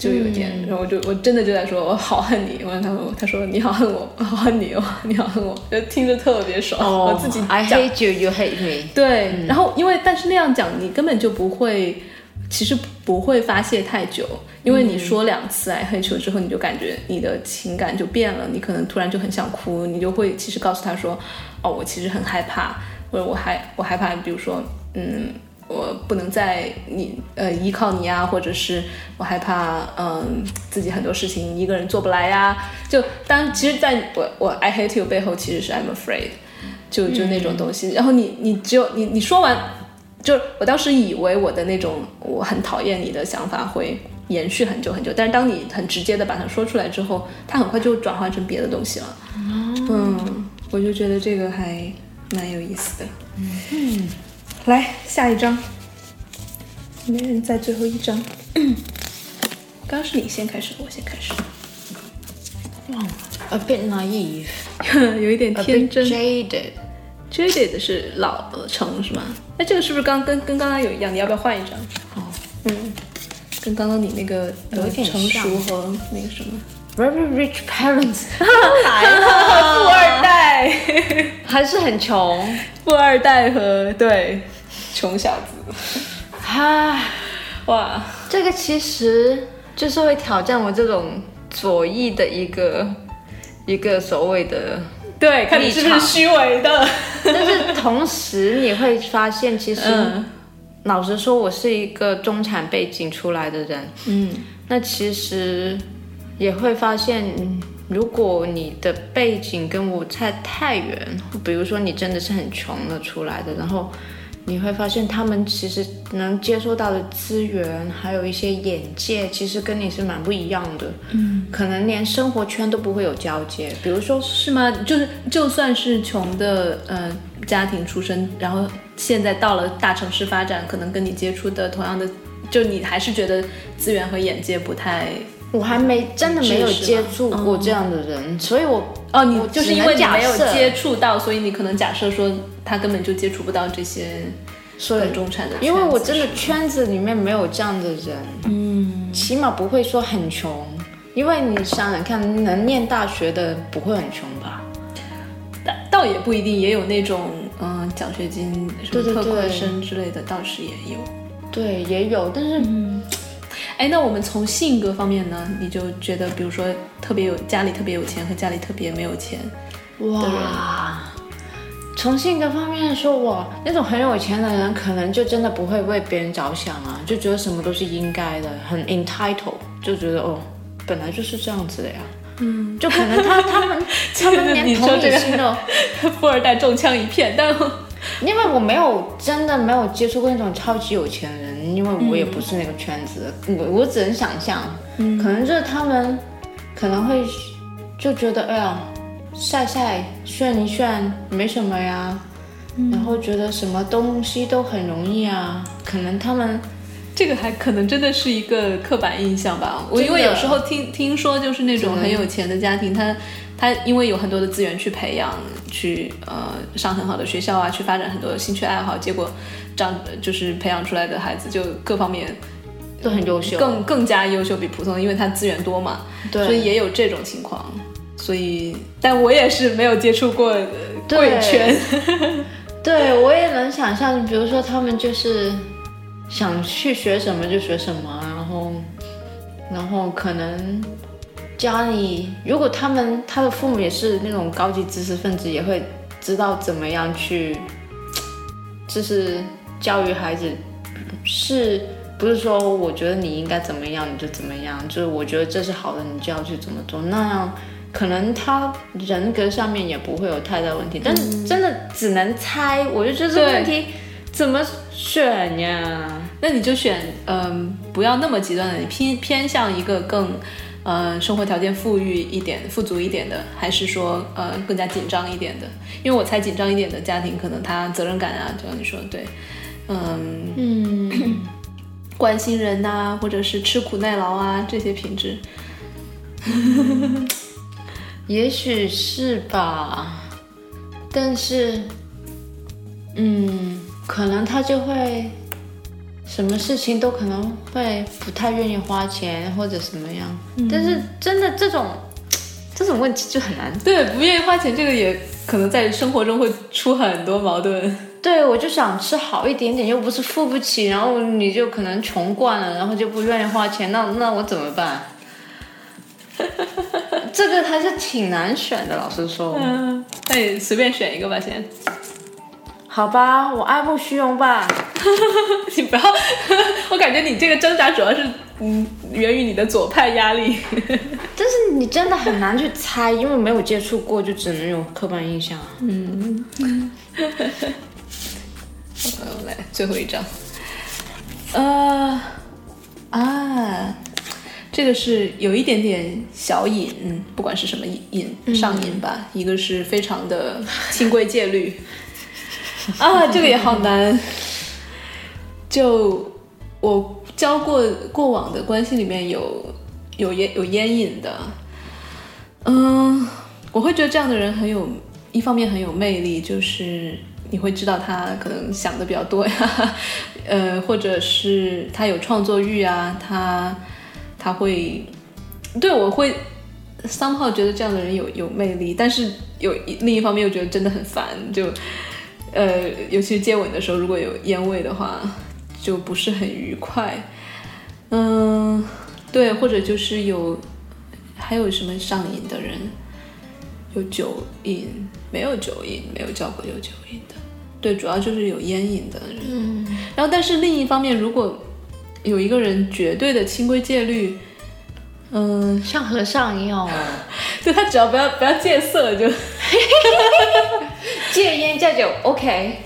就有一点，然后我就我真的就在说，我好恨你。我问他说，他说你好恨我，我好恨你，哦你好恨我，就听着特别爽。我自己哦，I hate you, you hate me。对，然后因为但是那样讲，你根本就不会其实不会发泄太久，因为你说两次 i had you 之后，你就感觉你的情感就变了，你可能突然就很想哭，你就会其实告诉他说，哦，我其实很害怕，或者我害我害怕，比如说，嗯，我不能再你呃依靠你啊，或者是我害怕，嗯，自己很多事情一个人做不来呀、就当其实在我我 I hate you 背后其实是 I'm afraid，就就那种东西，然后你你只有你你说完。就是我当时以为我的那种我很讨厌你的想法会延续很久很久，但是当你很直接的把它说出来之后，它很快就转化成别的东西了。嗯，我就觉得这个还蛮有意思的。嗯，来下一张，没人在最后一张。刚刚是你先开始，我先开始，A bit naive, 有一点天真。jaded. Jaded 是老成是吗？哎，这个是不是刚跟跟刚刚有一样？你要不要换一张？哦，嗯，跟刚刚你那个有一点呃成熟和那个什么 Very rich parents. 来了，富二代，还是很穷。富二代和对穷小子，唉，哇，这个其实就是会挑战我这种左翼的一个一个所谓的，对，看你是不立场是虚伪的，但是同时你会发现，其实、嗯。老实说，我是一个中产背景出来的人，嗯。那其实也会发现，嗯如果你的背景跟我差太远，比如说你真的是很穷的出来的，然后你会发现他们其实能接受到的资源，还有一些眼界，其实跟你是蛮不一样的。嗯，可能连生活圈都不会有交接。比如说，是吗？就是就算是穷的呃家庭出身，然后现在到了大城市发展，可能跟你接触的同样的，就你还是觉得资源和眼界不太我还没真的没有接触过这样的人，所以我哦，你就是因为你没有接触到，所以你可能假设说他根本就接触不到这些所以更中产的因为我真的圈子里面没有这样的人，嗯，起码不会说很穷，因为你想想看，能念大学的不会很穷吧？倒倒也不一定，也有那种嗯、奖学金什么特困生之类的，倒是也有。对，也有，但是哎，那我们从性格方面呢，你就觉得，比如说特别有家里特别有钱和家里特别没有钱，哇，从性格方面说，我，那种很有钱的人，可能就真的不会为别人着想啊，就觉得什么都是应该的，很 entitled，就觉得哦，本来就是这样子的呀。嗯，就可能他他们 他们连同你说这个理心都。富二代中枪一片，但因为我没有真的没有接触过那种超级有钱人，因为我也不是那个圈子，我我只能想象，可能就是他们可能会就觉得哎呀晒晒炫一炫没什么呀，然后觉得什么东西都很容易啊，可能他们这个还可能真的是一个刻板印象吧。我因为有时候听听说，就是那种很有钱的家庭，他他因为有很多的资源去培养，去呃上很好的学校啊，去发展很多兴趣爱好，结果长就是培养出来的孩子就各方面都很优秀，更更加优秀，比普通，因为他资源多嘛，对。所以也有这种情况。所以，但我也是没有接触过贵圈，对，我也能想象，比如说他们就是想去学什么就学什么，然后，然后可能家里如果他们他的父母也是那种高级知识分子，也会知道怎么样去，就是教育孩子，是不是说我觉得你应该怎么样你就怎么样，就是我觉得这是好的，你就要去怎么做，那样。可能他人格上面也不会有太大问题，但是真的只能猜，我就觉得这个问题怎么选呀？那你就选嗯、不要那么极端的，你偏偏向一个更呃生活条件富裕一点、富足一点的，还是说呃更加紧张一点的？因为我猜紧张一点的家庭，可能他责任感啊，就像你说的对，嗯嗯，关心人呐、或者是吃苦耐劳啊这些品质，也许是吧，但是，嗯，可能他就会什么事情都可能会不太愿意花钱或者什么样。但是真的这种 这种问题就很难。对，不愿意花钱，这个也可能在生活中会出很多矛盾。对，我就想吃好一点点，又不是付不起，然后你就可能穷惯了，然后就不愿意花钱，那那我怎么办？这个还是挺难选的，老实说。嗯，那你随便选一个吧，先。好吧，我爱慕虚荣吧。你不要，我感觉你这个挣扎主要是嗯源于你的左派压力。但是你真的很难去猜，因为没有接触过，就只能有刻板印象。嗯，我来最后一张。呃啊，这个是有一点点小瘾，嗯不管是什么瘾上瘾吧，一个是非常的清规戒律。啊，这个也好难。就我交过过往的关系里面有有烟有烟瘾的，嗯，我会觉得这样的人很有，一方面很有魅力，就是你会知道他可能想的比较多呀，呃，或者是他有创作欲啊，他他会对我会桑炮觉得这样的人有有魅力，但是有另一方面又觉得真的很烦，就。呃，尤其是接吻的时候，如果有烟味的话，就不是很愉快。嗯，对，或者就是有，还有什么上瘾的人，有酒瘾，没有酒瘾，没有叫过有酒瘾的。对，主要就是有烟瘾的人。嗯。然后，但是另一方面，如果有一个人绝对的清规戒律，嗯，像和尚一样哦，就他只要不要不要戒色就。戒烟戒酒，OK。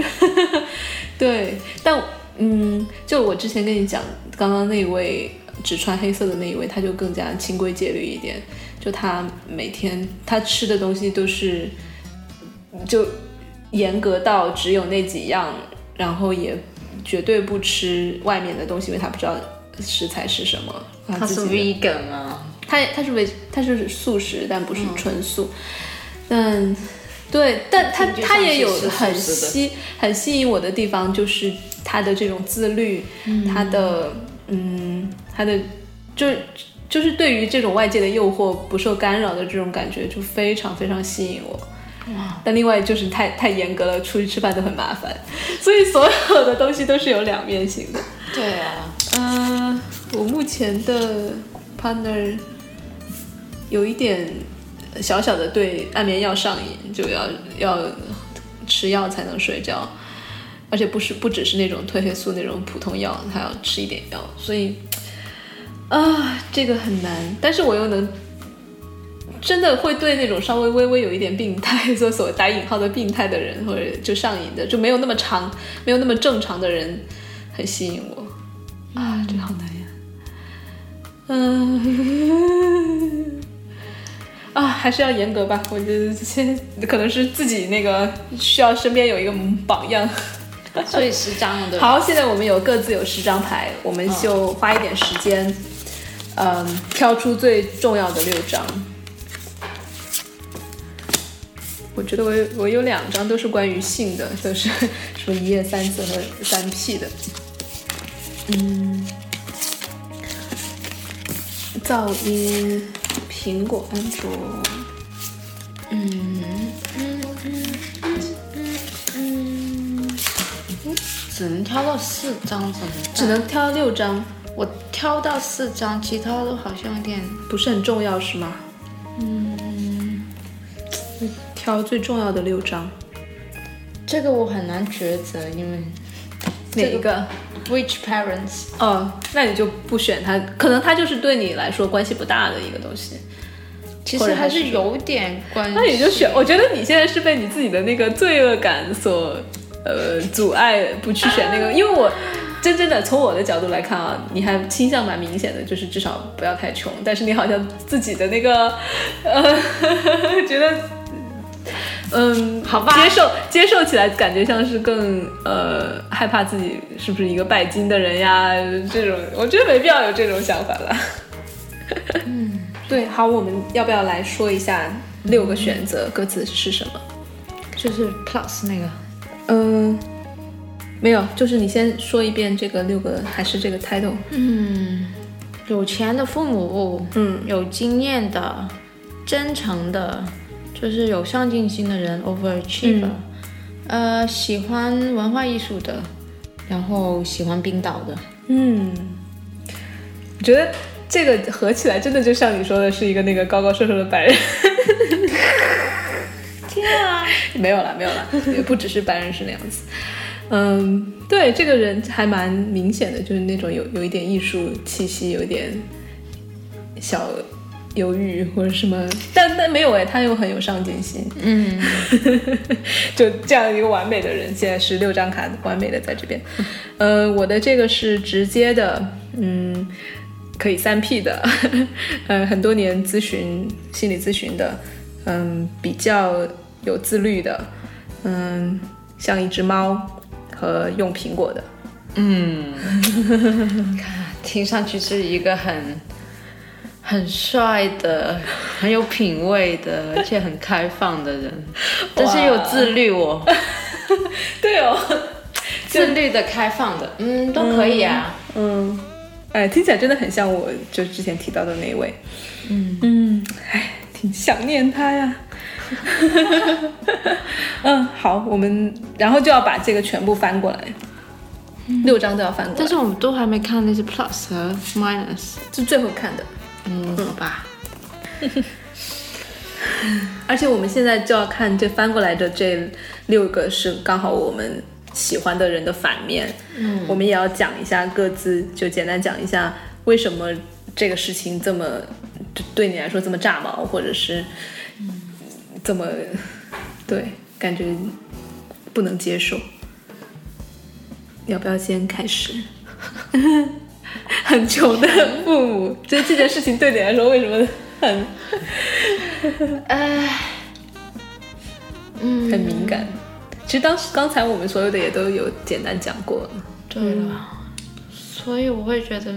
对，但嗯，就我之前跟你讲，刚刚那位只穿黑色的那一位，他就更加清规戒律一点。就他每天他吃的东西都是，就严格到只有那几样，然后也绝对不吃外面的东西，因为他不知道食材是什么。他是 vegan 啊，他他是维他是素食，但不是纯素。但对，但他他也有很吸很吸引我的地方，就是他的这种自律，他的嗯，他的就就是对于这种外界的诱惑不受干扰的这种感觉，就非常非常吸引我。但另外就是太太严格了，出去吃饭都很麻烦，所以所有的东西都是有两面性的。对啊，嗯，我目前的 partner 有一点。小小的对安眠药上瘾，就要要吃药才能睡觉，而且不是不只是那种褪黑素那种普通药，还要吃一点药，所以啊，这个很难。但是我又能真的会对那种稍微微微有一点病态，所所打引号的病态的人，或者就上瘾的，就没有那么长，没有那么正常的人，很吸引我啊，这好难呀，嗯。啊，还是要严格吧。我觉得先可能是自己那个需要身边有一个榜样。所以十张了，对。好，现在我们有各自有十张牌，我们就花一点时间，嗯，挑出最重要的六张。我觉得我有我有两张都是关于性的，就是什么一夜三次和三 P 的。嗯，噪音。苹果、安卓，嗯嗯嗯嗯嗯嗯只能挑到四张，怎么？只能挑六张，我挑到四张，其他都好像有点不是很重要，是吗？嗯，挑最重要的六张，这个我很难抉择，因为哪一个？Which parents？哦，那你就不选它，可能它就是对你来说关系不大的一个东西。其实还是有点关系。那你就选，我觉得你现在是被你自己的那个罪恶感所呃阻碍不去选那个，因为我真真的从我的角度来看啊，你还倾向蛮明显的，就是至少不要太穷。但是你好像自己的那个呃 觉得。嗯，好吧，接受接受起来感觉像是更呃害怕自己是不是一个拜金的人呀？这种我觉得没必要有这种想法了。嗯，对，好，我们要不要来说一下六个选择各自是什么？就是 plus 那个，嗯，没有，就是你先说一遍这个六个还是这个 title？嗯，有钱的父母，嗯，有经验的。真诚的，就是有上进心的人，overachiever，、呃，喜欢文化艺术的，然后喜欢冰岛的，嗯，我觉得这个合起来真的就像你说的，是一个那个高高瘦瘦的白人。天啊！没有了，没有了，也不只是白人是那样子。嗯，对，这个人还蛮明显的，就是那种有有一点艺术气息，有一点小忧郁或者什么，但但没有哎，他又很有上进心。嗯，就这样一个完美的人，现在是六张卡完美的在这边。呃，我的这个是直接的，嗯，可以三 P 的，呃，很多年咨询心理咨询的，嗯，比较有自律的，嗯，像一只猫和用苹果的，嗯听上去是一个很很帅的、很有品味的，而且很开放的人，但是又自律哦，对哦，自律的、开放的，嗯，都可以啊。嗯，哎，听起来真的很像我就之前提到的那一位，嗯。嗯，哎，挺想念他呀。嗯，好，我们然后就要把这个全部翻过来，六张都要翻过来，但是我们都还没看那些 plus 和 minus，是最后看的，嗯，好吧。而且我们现在就要看这翻过来的这六个是刚好我们喜欢的人的反面，嗯，我们也要讲一下各自，就简单讲一下为什么这个事情这么对你来说这么炸毛，或者是这么对感觉不能接受。要不要先开始？很穷的父母，就这件事情对你来说为什么很嗯，很敏感。其实当时刚才我们所有的也都有简单讲过。了，对了，所以我会觉得，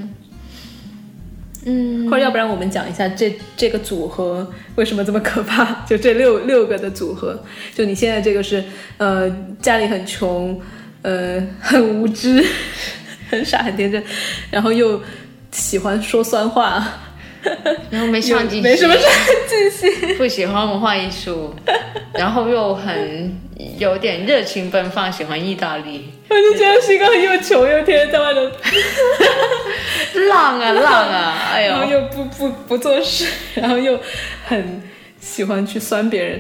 嗯，或者要不然我们讲一下这这个组合为什么这么可怕？就这六六个的组合，就你现在这个是呃家里很穷，呃很无知，很 傻很天真，然后又喜欢说酸话，然后没上进心，没什么上进心，不喜欢文化艺术，然后又很有点热情奔放，喜欢意大利，我就觉得是一个又穷又天天在外头，浪啊 浪啊，哎然后，又不不不做事，然后又很喜欢去酸别人，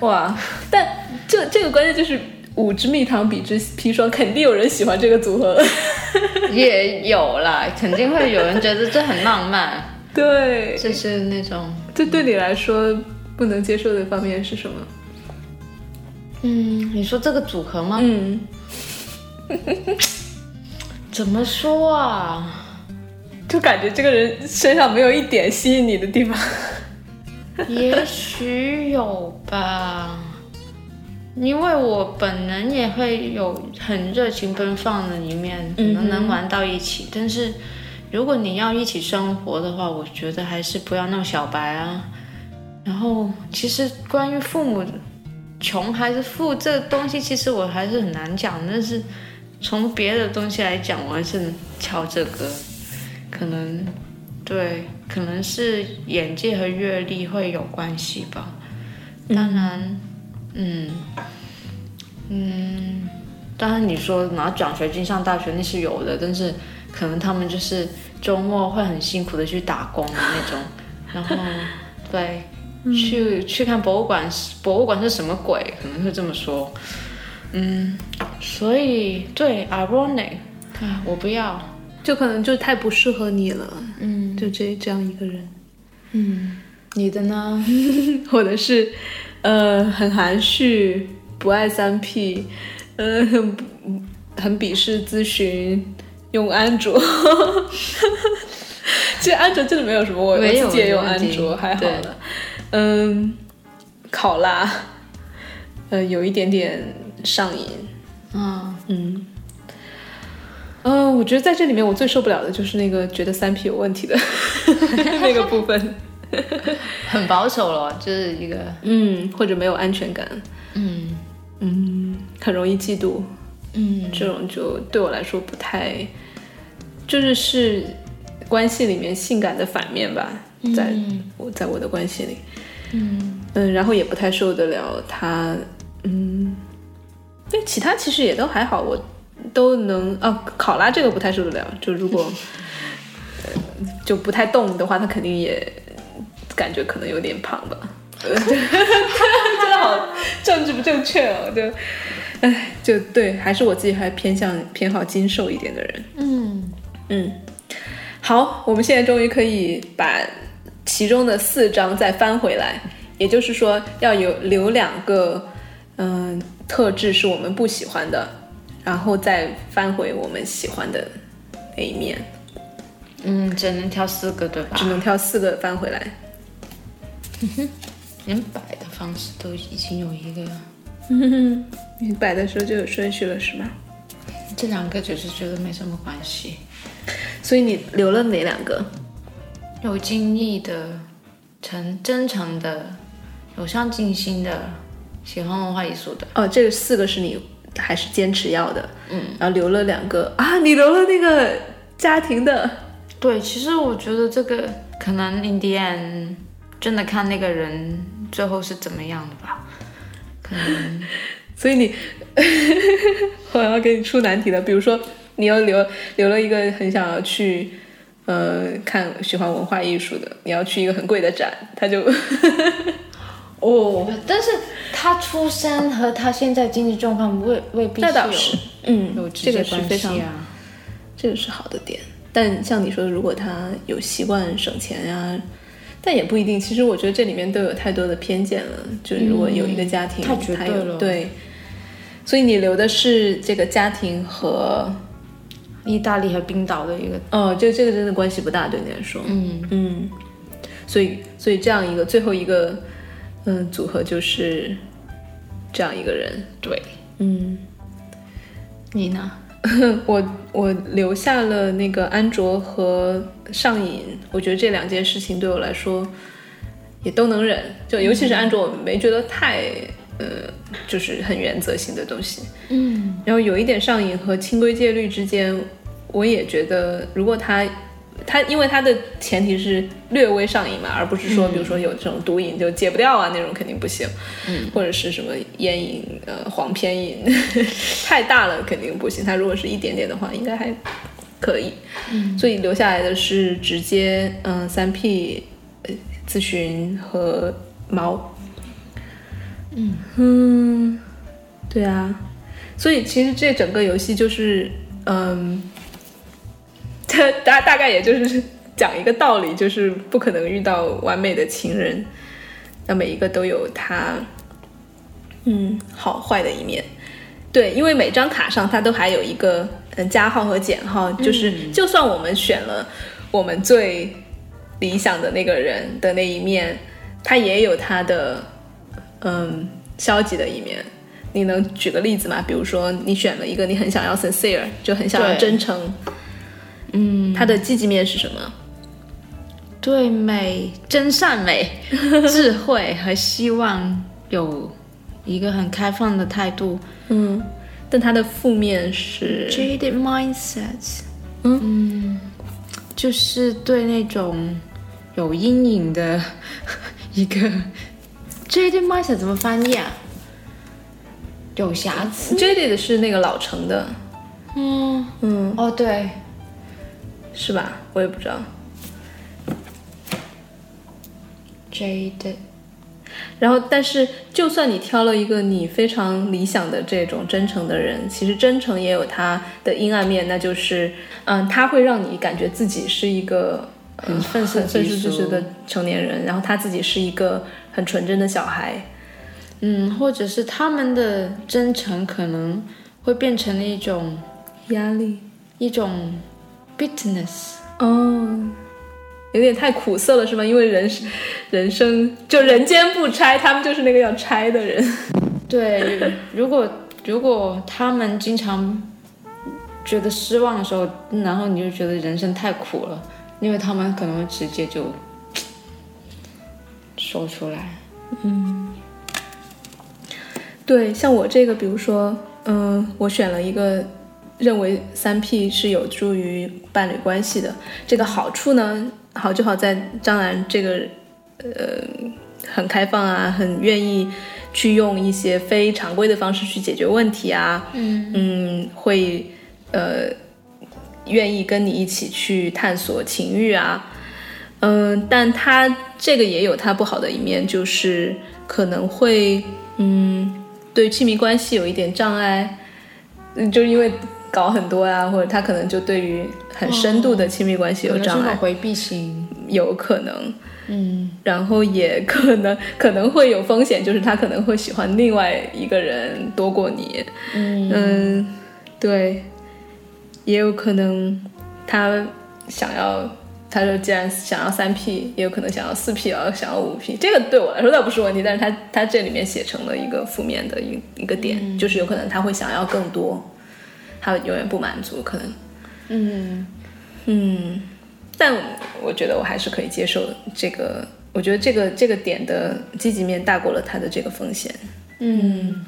哇！但这这个关键就是五支蜜糖比之砒霜，肯定有人喜欢这个组合。也有啦，肯定会有人觉得这很浪漫，对，就是那种，这对你来说不能接受的方面是什么？嗯，你说这个组合吗？嗯，怎么说啊？就感觉这个人身上没有一点吸引你的地方。也许有吧，因为我本人也会有很热情奔放的一面，可能能玩到一起。但是如果你要一起生活的话，我觉得还是不要那么小白啊。然后，其实关于父母穷还是富这个东西，其实我还是很难讲。但是从别的东西来讲，我还是敲这个，可能对，可能是眼界和阅历会有关系吧。当然，嗯嗯嗯，当然你说拿奖学金上大学那是有的，但是可能他们就是周末会很辛苦的去打工的那种，然后对。去去看博物馆，博物馆是什么鬼？可能会这么说。嗯，所以对 ironic 啊，我不要。就可能就太不适合你了。嗯，就这这样一个人，嗯你的呢？我的是呃很含蓄，不爱三 P，呃很不很鄙视咨询，用安卓。其实安卓真的没有什么，我我自己也用安卓，还好了。嗯，考拉，呃，有一点点上瘾。啊，嗯，呃，我觉得在这里面我最受不了的就是那个觉得三 P 有问题的 那个部分。很保守了，就是一个嗯，或者没有安全感，嗯。嗯，很容易嫉妒，嗯。这种就对我来说不太，就是是关系里面性感的反面吧，在我在我的关系里，嗯。然后也不太受得了他，嗯，对，其他其实也都还好，我都能啊，考拉这个不太受得了，就如果、呃就不太动的话，他肯定也感觉可能有点胖吧。呃 真的好政治不正确哦，就，哎，就对，还是我自己还偏向偏好精瘦一点的人。嗯，嗯，好，我们现在终于可以把其中的四张再翻回来，也就是说要有留两个，嗯、特质是我们不喜欢的，然后再翻回我们喜欢的那一面，嗯，只能挑四个对吧只？能挑四个翻回来。连摆的方式都已经有一个，你摆的时候就有顺序了是吗？这两个只是觉得没什么关系。所以你留了哪两个？有经历的、诚真诚的、有上进心的、喜欢文化艺术的。哦，这个四个是你还是坚持要的，嗯，然后留了两个啊，你留了那个家庭的，对，其实我觉得这个可能 in the end 真的看那个人最后是怎么样的吧。可能 所以你，我要给你出难题了。比如说，你要留留了一个很想要去，呃，看喜欢文化艺术的，你要去一个很贵的展，他就，哦，但是他出身和他现在经济状况未未必有那倒是，嗯有，直这个关非常系啊。这个是好的点。但像你说的，如果他有习惯省钱呀、但也不一定。其实我觉得这里面都有太多的偏见了。就是如果有一个家庭，嗯太绝对了对，所以你留的是这个家庭和，意大利和冰岛的一个，哦，这这个真的关系不大，对你来说，嗯，嗯，所以所以这样一个最后一个，嗯，组合就是这样一个人，对，嗯。你呢？我我留下了那个安卓和上瘾，我觉得这两件事情对我来说也都能忍，就尤其是安卓，我没觉得太呃，就是很原则性的东西。嗯，然后有一点上瘾和清规戒律之间，我也觉得如果他他因为他的前提是略微上瘾嘛，而不是说比如说有这种毒瘾就戒不掉啊那种肯定不行，嗯，或者是什么烟瘾呃黄片瘾 太大了肯定不行，他如果是一点点的话应该还可以，嗯，所以留下来的是直接嗯三 P 呃咨询和猫，嗯对啊，所以其实这整个游戏就是，嗯，它大大概也就是讲一个道理，就是不可能遇到完美的情人，那每一个都有他，嗯，好坏的一面。对，因为每张卡上它都还有一个嗯加号和减号，就是就算我们选了我们最理想的那个人的那一面，他也有他的嗯消极的一面。你能举个例子吗？比如说你选了一个你很想要 sincere，就很想要真诚，嗯，它的积极面是什么？对美、真善美、智慧和希望有一个很开放的态度。嗯，但它的负面是 Jaded mindset，嗯就是对那种有阴影的一个 Jaded mindset 怎么翻译啊？有瑕疵。jaded 是那个老成的，嗯，嗯，哦对，是吧？我也不知道。Jaded，然后，但是就算你挑了一个你非常理想的这种真诚的人，其实真诚也有它的阴暗面，那就是，嗯，他会让你感觉自己是一个很愤世很愤世嫉俗的成年人，然后他自己是一个很纯真的小孩。嗯，或者是他们的真诚可能会变成了一种压力一种 bitterness。哦，有点太苦涩了，是吗？因为人 人生就人间不拆，他们就是那个要拆的人。对，如果如果他们经常觉得失望的时候，然后你就觉得人生太苦了，因为他们可能会直接就说出来。嗯对，像我这个，比如说，嗯，我选了一个认为三 P 是有助于伴侣关系的，这个好处呢，好就好在张兰这个，呃，很开放啊，很愿意去用一些非常规的方式去解决问题啊，嗯。会呃愿意跟你一起去探索情欲啊，嗯，但他这个也有他不好的一面，就是可能会嗯对亲密关系有一点障碍，嗯，就是因为搞很多啊，或者他可能就对于很深度的亲密关系有障碍，回避型。有可能。嗯，然后也可能可能会有风险，就是他可能会喜欢另外一个人多过你。嗯对，也有可能他想要，他说既然想要三 P，也有可能想要四 P，然后想要五 P。这个对我来说倒不是问题，但是他他这里面写成了一个负面的一一个点，就是有可能他会想要更多，他永远不满足，可能。嗯，嗯，但我觉得我还是可以接受这个。我觉得这个这个点的积极面大过了他的这个风险。嗯，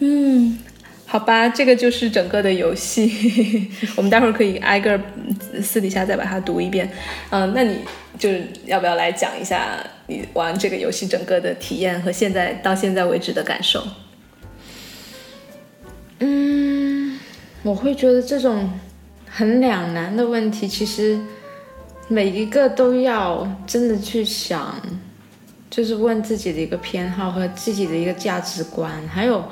嗯，好吧，这个就是整个的游戏。我们待会儿可以挨个私底下再把它读一遍。嗯，那你就是要不要来讲一下你玩这个游戏整个的体验和现在到现在为止的感受？嗯，我会觉得这种很两难的问题，其实每一个都要真的去想，就是问自己的一个偏好和自己的一个价值观，还有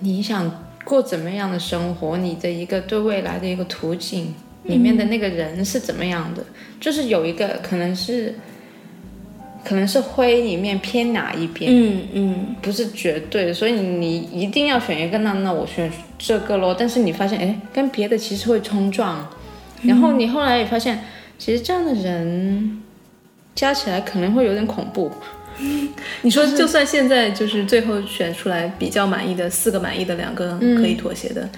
你想过怎么样的生活，你的一个对未来的一个途径，里面的那个人是怎么样的，就是有一个可能是。可能是灰里面偏哪一边，嗯嗯不是绝对的，所以你一定要选一个，那那我选这个咯。但是你发现，哎，跟别的其实会冲撞，然后你后来也发现，其实这样的人加起来可能会有点恐怖。你说，就算现在就是最后选出来比较满意的四个满意的两个可以妥协的，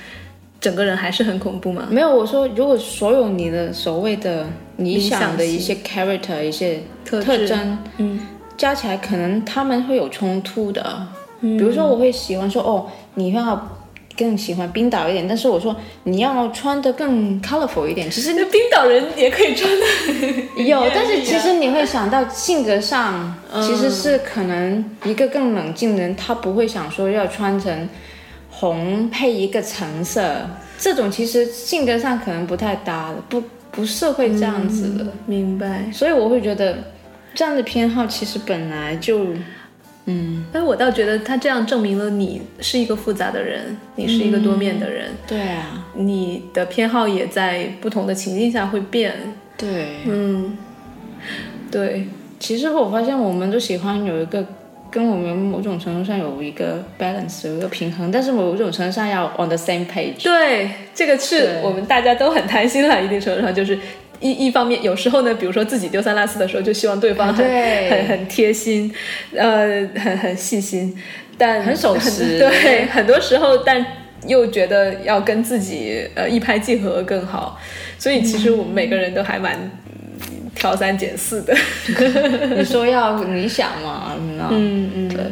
整个人还是很恐怖吗？没有，我说如果所有你的所谓的理想的一些 character 一些特特征，嗯加起来可能他们会有冲突的。比如说，我会喜欢说，哦，你要更喜欢冰岛一点，但是我说你要穿的更 colorful 一点。其实那 冰岛人也可以穿的 有，但是 其实你会想到性格上，其实是可能一个更冷静的人，他不会想说要穿成红配一个橙色，这种其实性格上可能不太搭的，不不是会这样子的。明白。所以我会觉得这样的偏好其实本来就，嗯哎，我倒觉得他这样证明了你是一个复杂的人，你是一个多面的人，对啊，你的偏好也在不同的情境下会变。对。嗯，对，其实我发现我们都喜欢有一个。跟我们某种程度上有一个 balance，有一个平衡，但是某种程度上要 on the same page。对，这个是我们大家都很贪心了，一定程度上就是。一一方面，有时候呢，比如说自己丢三落四的时候，就希望对方很、对很很贴心，呃，很很细心，但很守时对，很多时候，但又觉得要跟自己呃一拍即合更好，所以其实我们每个人都还蛮嗯挑三拣四的。你说要理想嘛，嗯嗯嗯，对。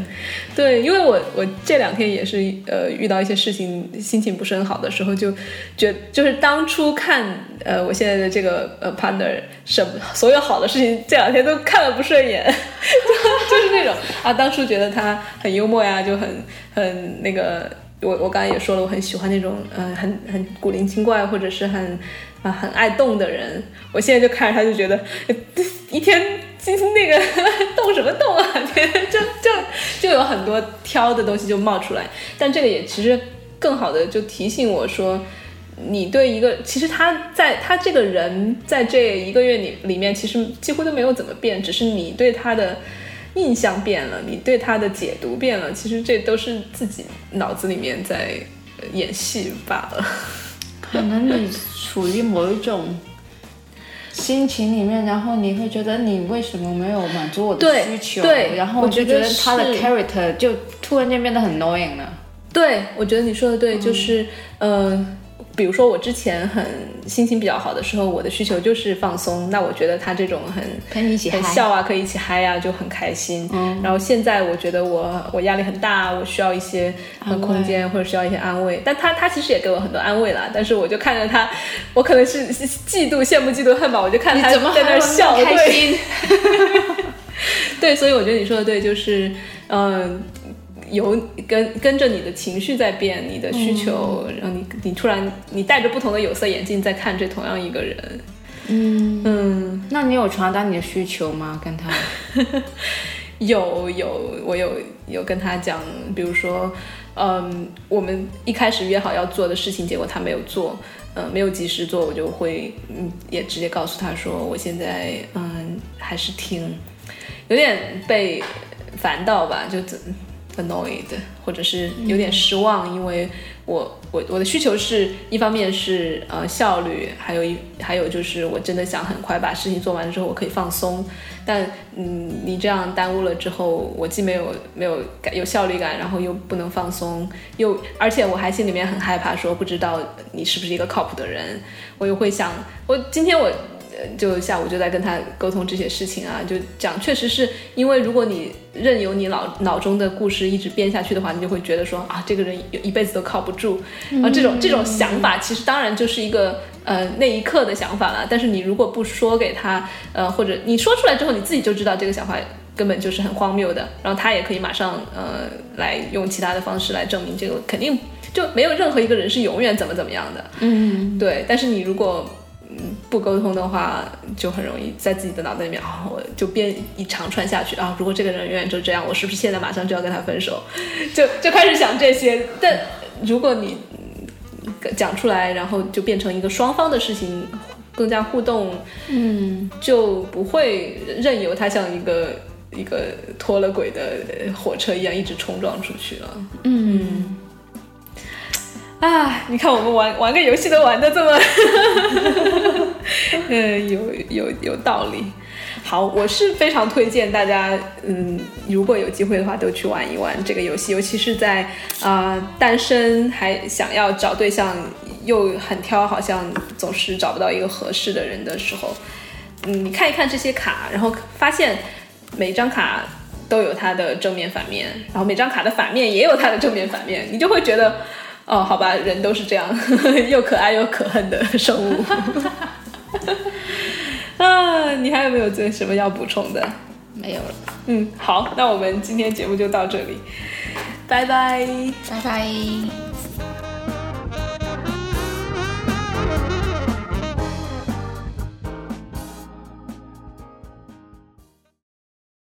对，因为我我这两天也是呃遇到一些事情，心情不是很好的时候，就觉就是当初看呃我现在的这个呃 partner 什么所有好的事情，这两天都看了不顺眼，就 就是那种啊，当初觉得他很幽默呀，就很很那个，我我刚才也说了，我很喜欢那种呃很很古灵精怪或者是很啊、很爱动的人，我现在就看着他就觉得一天。今那个 动什么动啊？就就就有很多挑的东西就冒出来，但这个也其实更好的就提醒我说，你对一个其实他在他这个人在这一个月里里面其实几乎都没有怎么变，只是你对他的印象变了，你对他的解读变了，其实这都是自己脑子里面在演戏罢了。可能你处于某一种心情里面，然后你会觉得你为什么没有满足我的需求？对然后就觉觉得得他的 character 就突然间变得很 annoying 了。对，我觉得你说的对，就是，呃，比如说我之前很心情比较好的时候，我的需求就是放松，那我觉得他这种很陪你一起嗨很笑啊，可以一起嗨啊，就很开心。嗯，然后现在我觉得我我压力很大，我需要一些空间或者需要一些安慰，但他他其实也给我很多安慰啦，但是我就看着他，我可能是嫉妒、羡慕、嫉妒、恨吧，我就看他怎么在那儿笑，开对心？对，所以我觉得你说的对，就是嗯。有跟跟着你的情绪在变，你的需求，然后你你突然你戴着不同的有色眼镜在看这同样一个人，嗯，嗯，那你有传达你的需求吗？跟他？有有，我有有跟他讲，比如说，嗯，我们一开始约好要做的事情，结果他没有做，嗯、没有及时做，我就会嗯也直接告诉他说，我现在嗯还是挺有点被烦到吧，就怎 annoyed，或者是有点失望，因为我我我的需求是一方面是呃效率，还有一还有就是我真的想很快把事情做完之后我可以放松，但嗯你这样耽误了之后，我既没有没有感有效率感，然后又不能放松，又而且我还心里面很害怕说不知道你是不是一个靠谱的人，我又会想我今天我。呃就下午就在跟他沟通这些事情啊，就讲，确实是因为如果你任由你脑脑中的故事一直编下去的话，你就会觉得说啊，这个人有一辈子都靠不住，啊，这种这种想法其实当然就是一个呃那一刻的想法了，但是你如果不说给他，呃，或者你说出来之后，你自己就知道这个想法根本就是很荒谬的，然后他也可以马上呃来用其他的方式来证明这个肯定就没有任何一个人是永远怎么怎么样的，嗯，对，但是你如果嗯不沟通的话，就很容易在自己的脑袋里面啊，我就编一长串下去啊。如果这个人永远就这样，我是不是现在马上就要跟他分手？就就开始想这些。但如果你嗯讲出来，然后就变成一个双方的事情，更加互动，嗯，就不会任由他像一个一个脱了轨的呃火车一样一直冲撞出去了。嗯，啊，你看我们玩玩个游戏都玩的这么，嗯，有有有道理。好，我是非常推荐大家，嗯，如果有机会的话，都去玩一玩这个游戏，尤其是在啊、单身还想要找对象，又很挑，好像总是找不到一个合适的人的时候，嗯，你看一看这些卡，然后发现每张卡都有它的正面反面，然后每张卡的反面也有它的正面反面，你就会觉得，哦，好吧，人都是这样，又可爱又可恨的生物。啊，你还有没有最什么要补充的？没有了，嗯，好，那我们今天节目就到这里，拜拜。拜拜。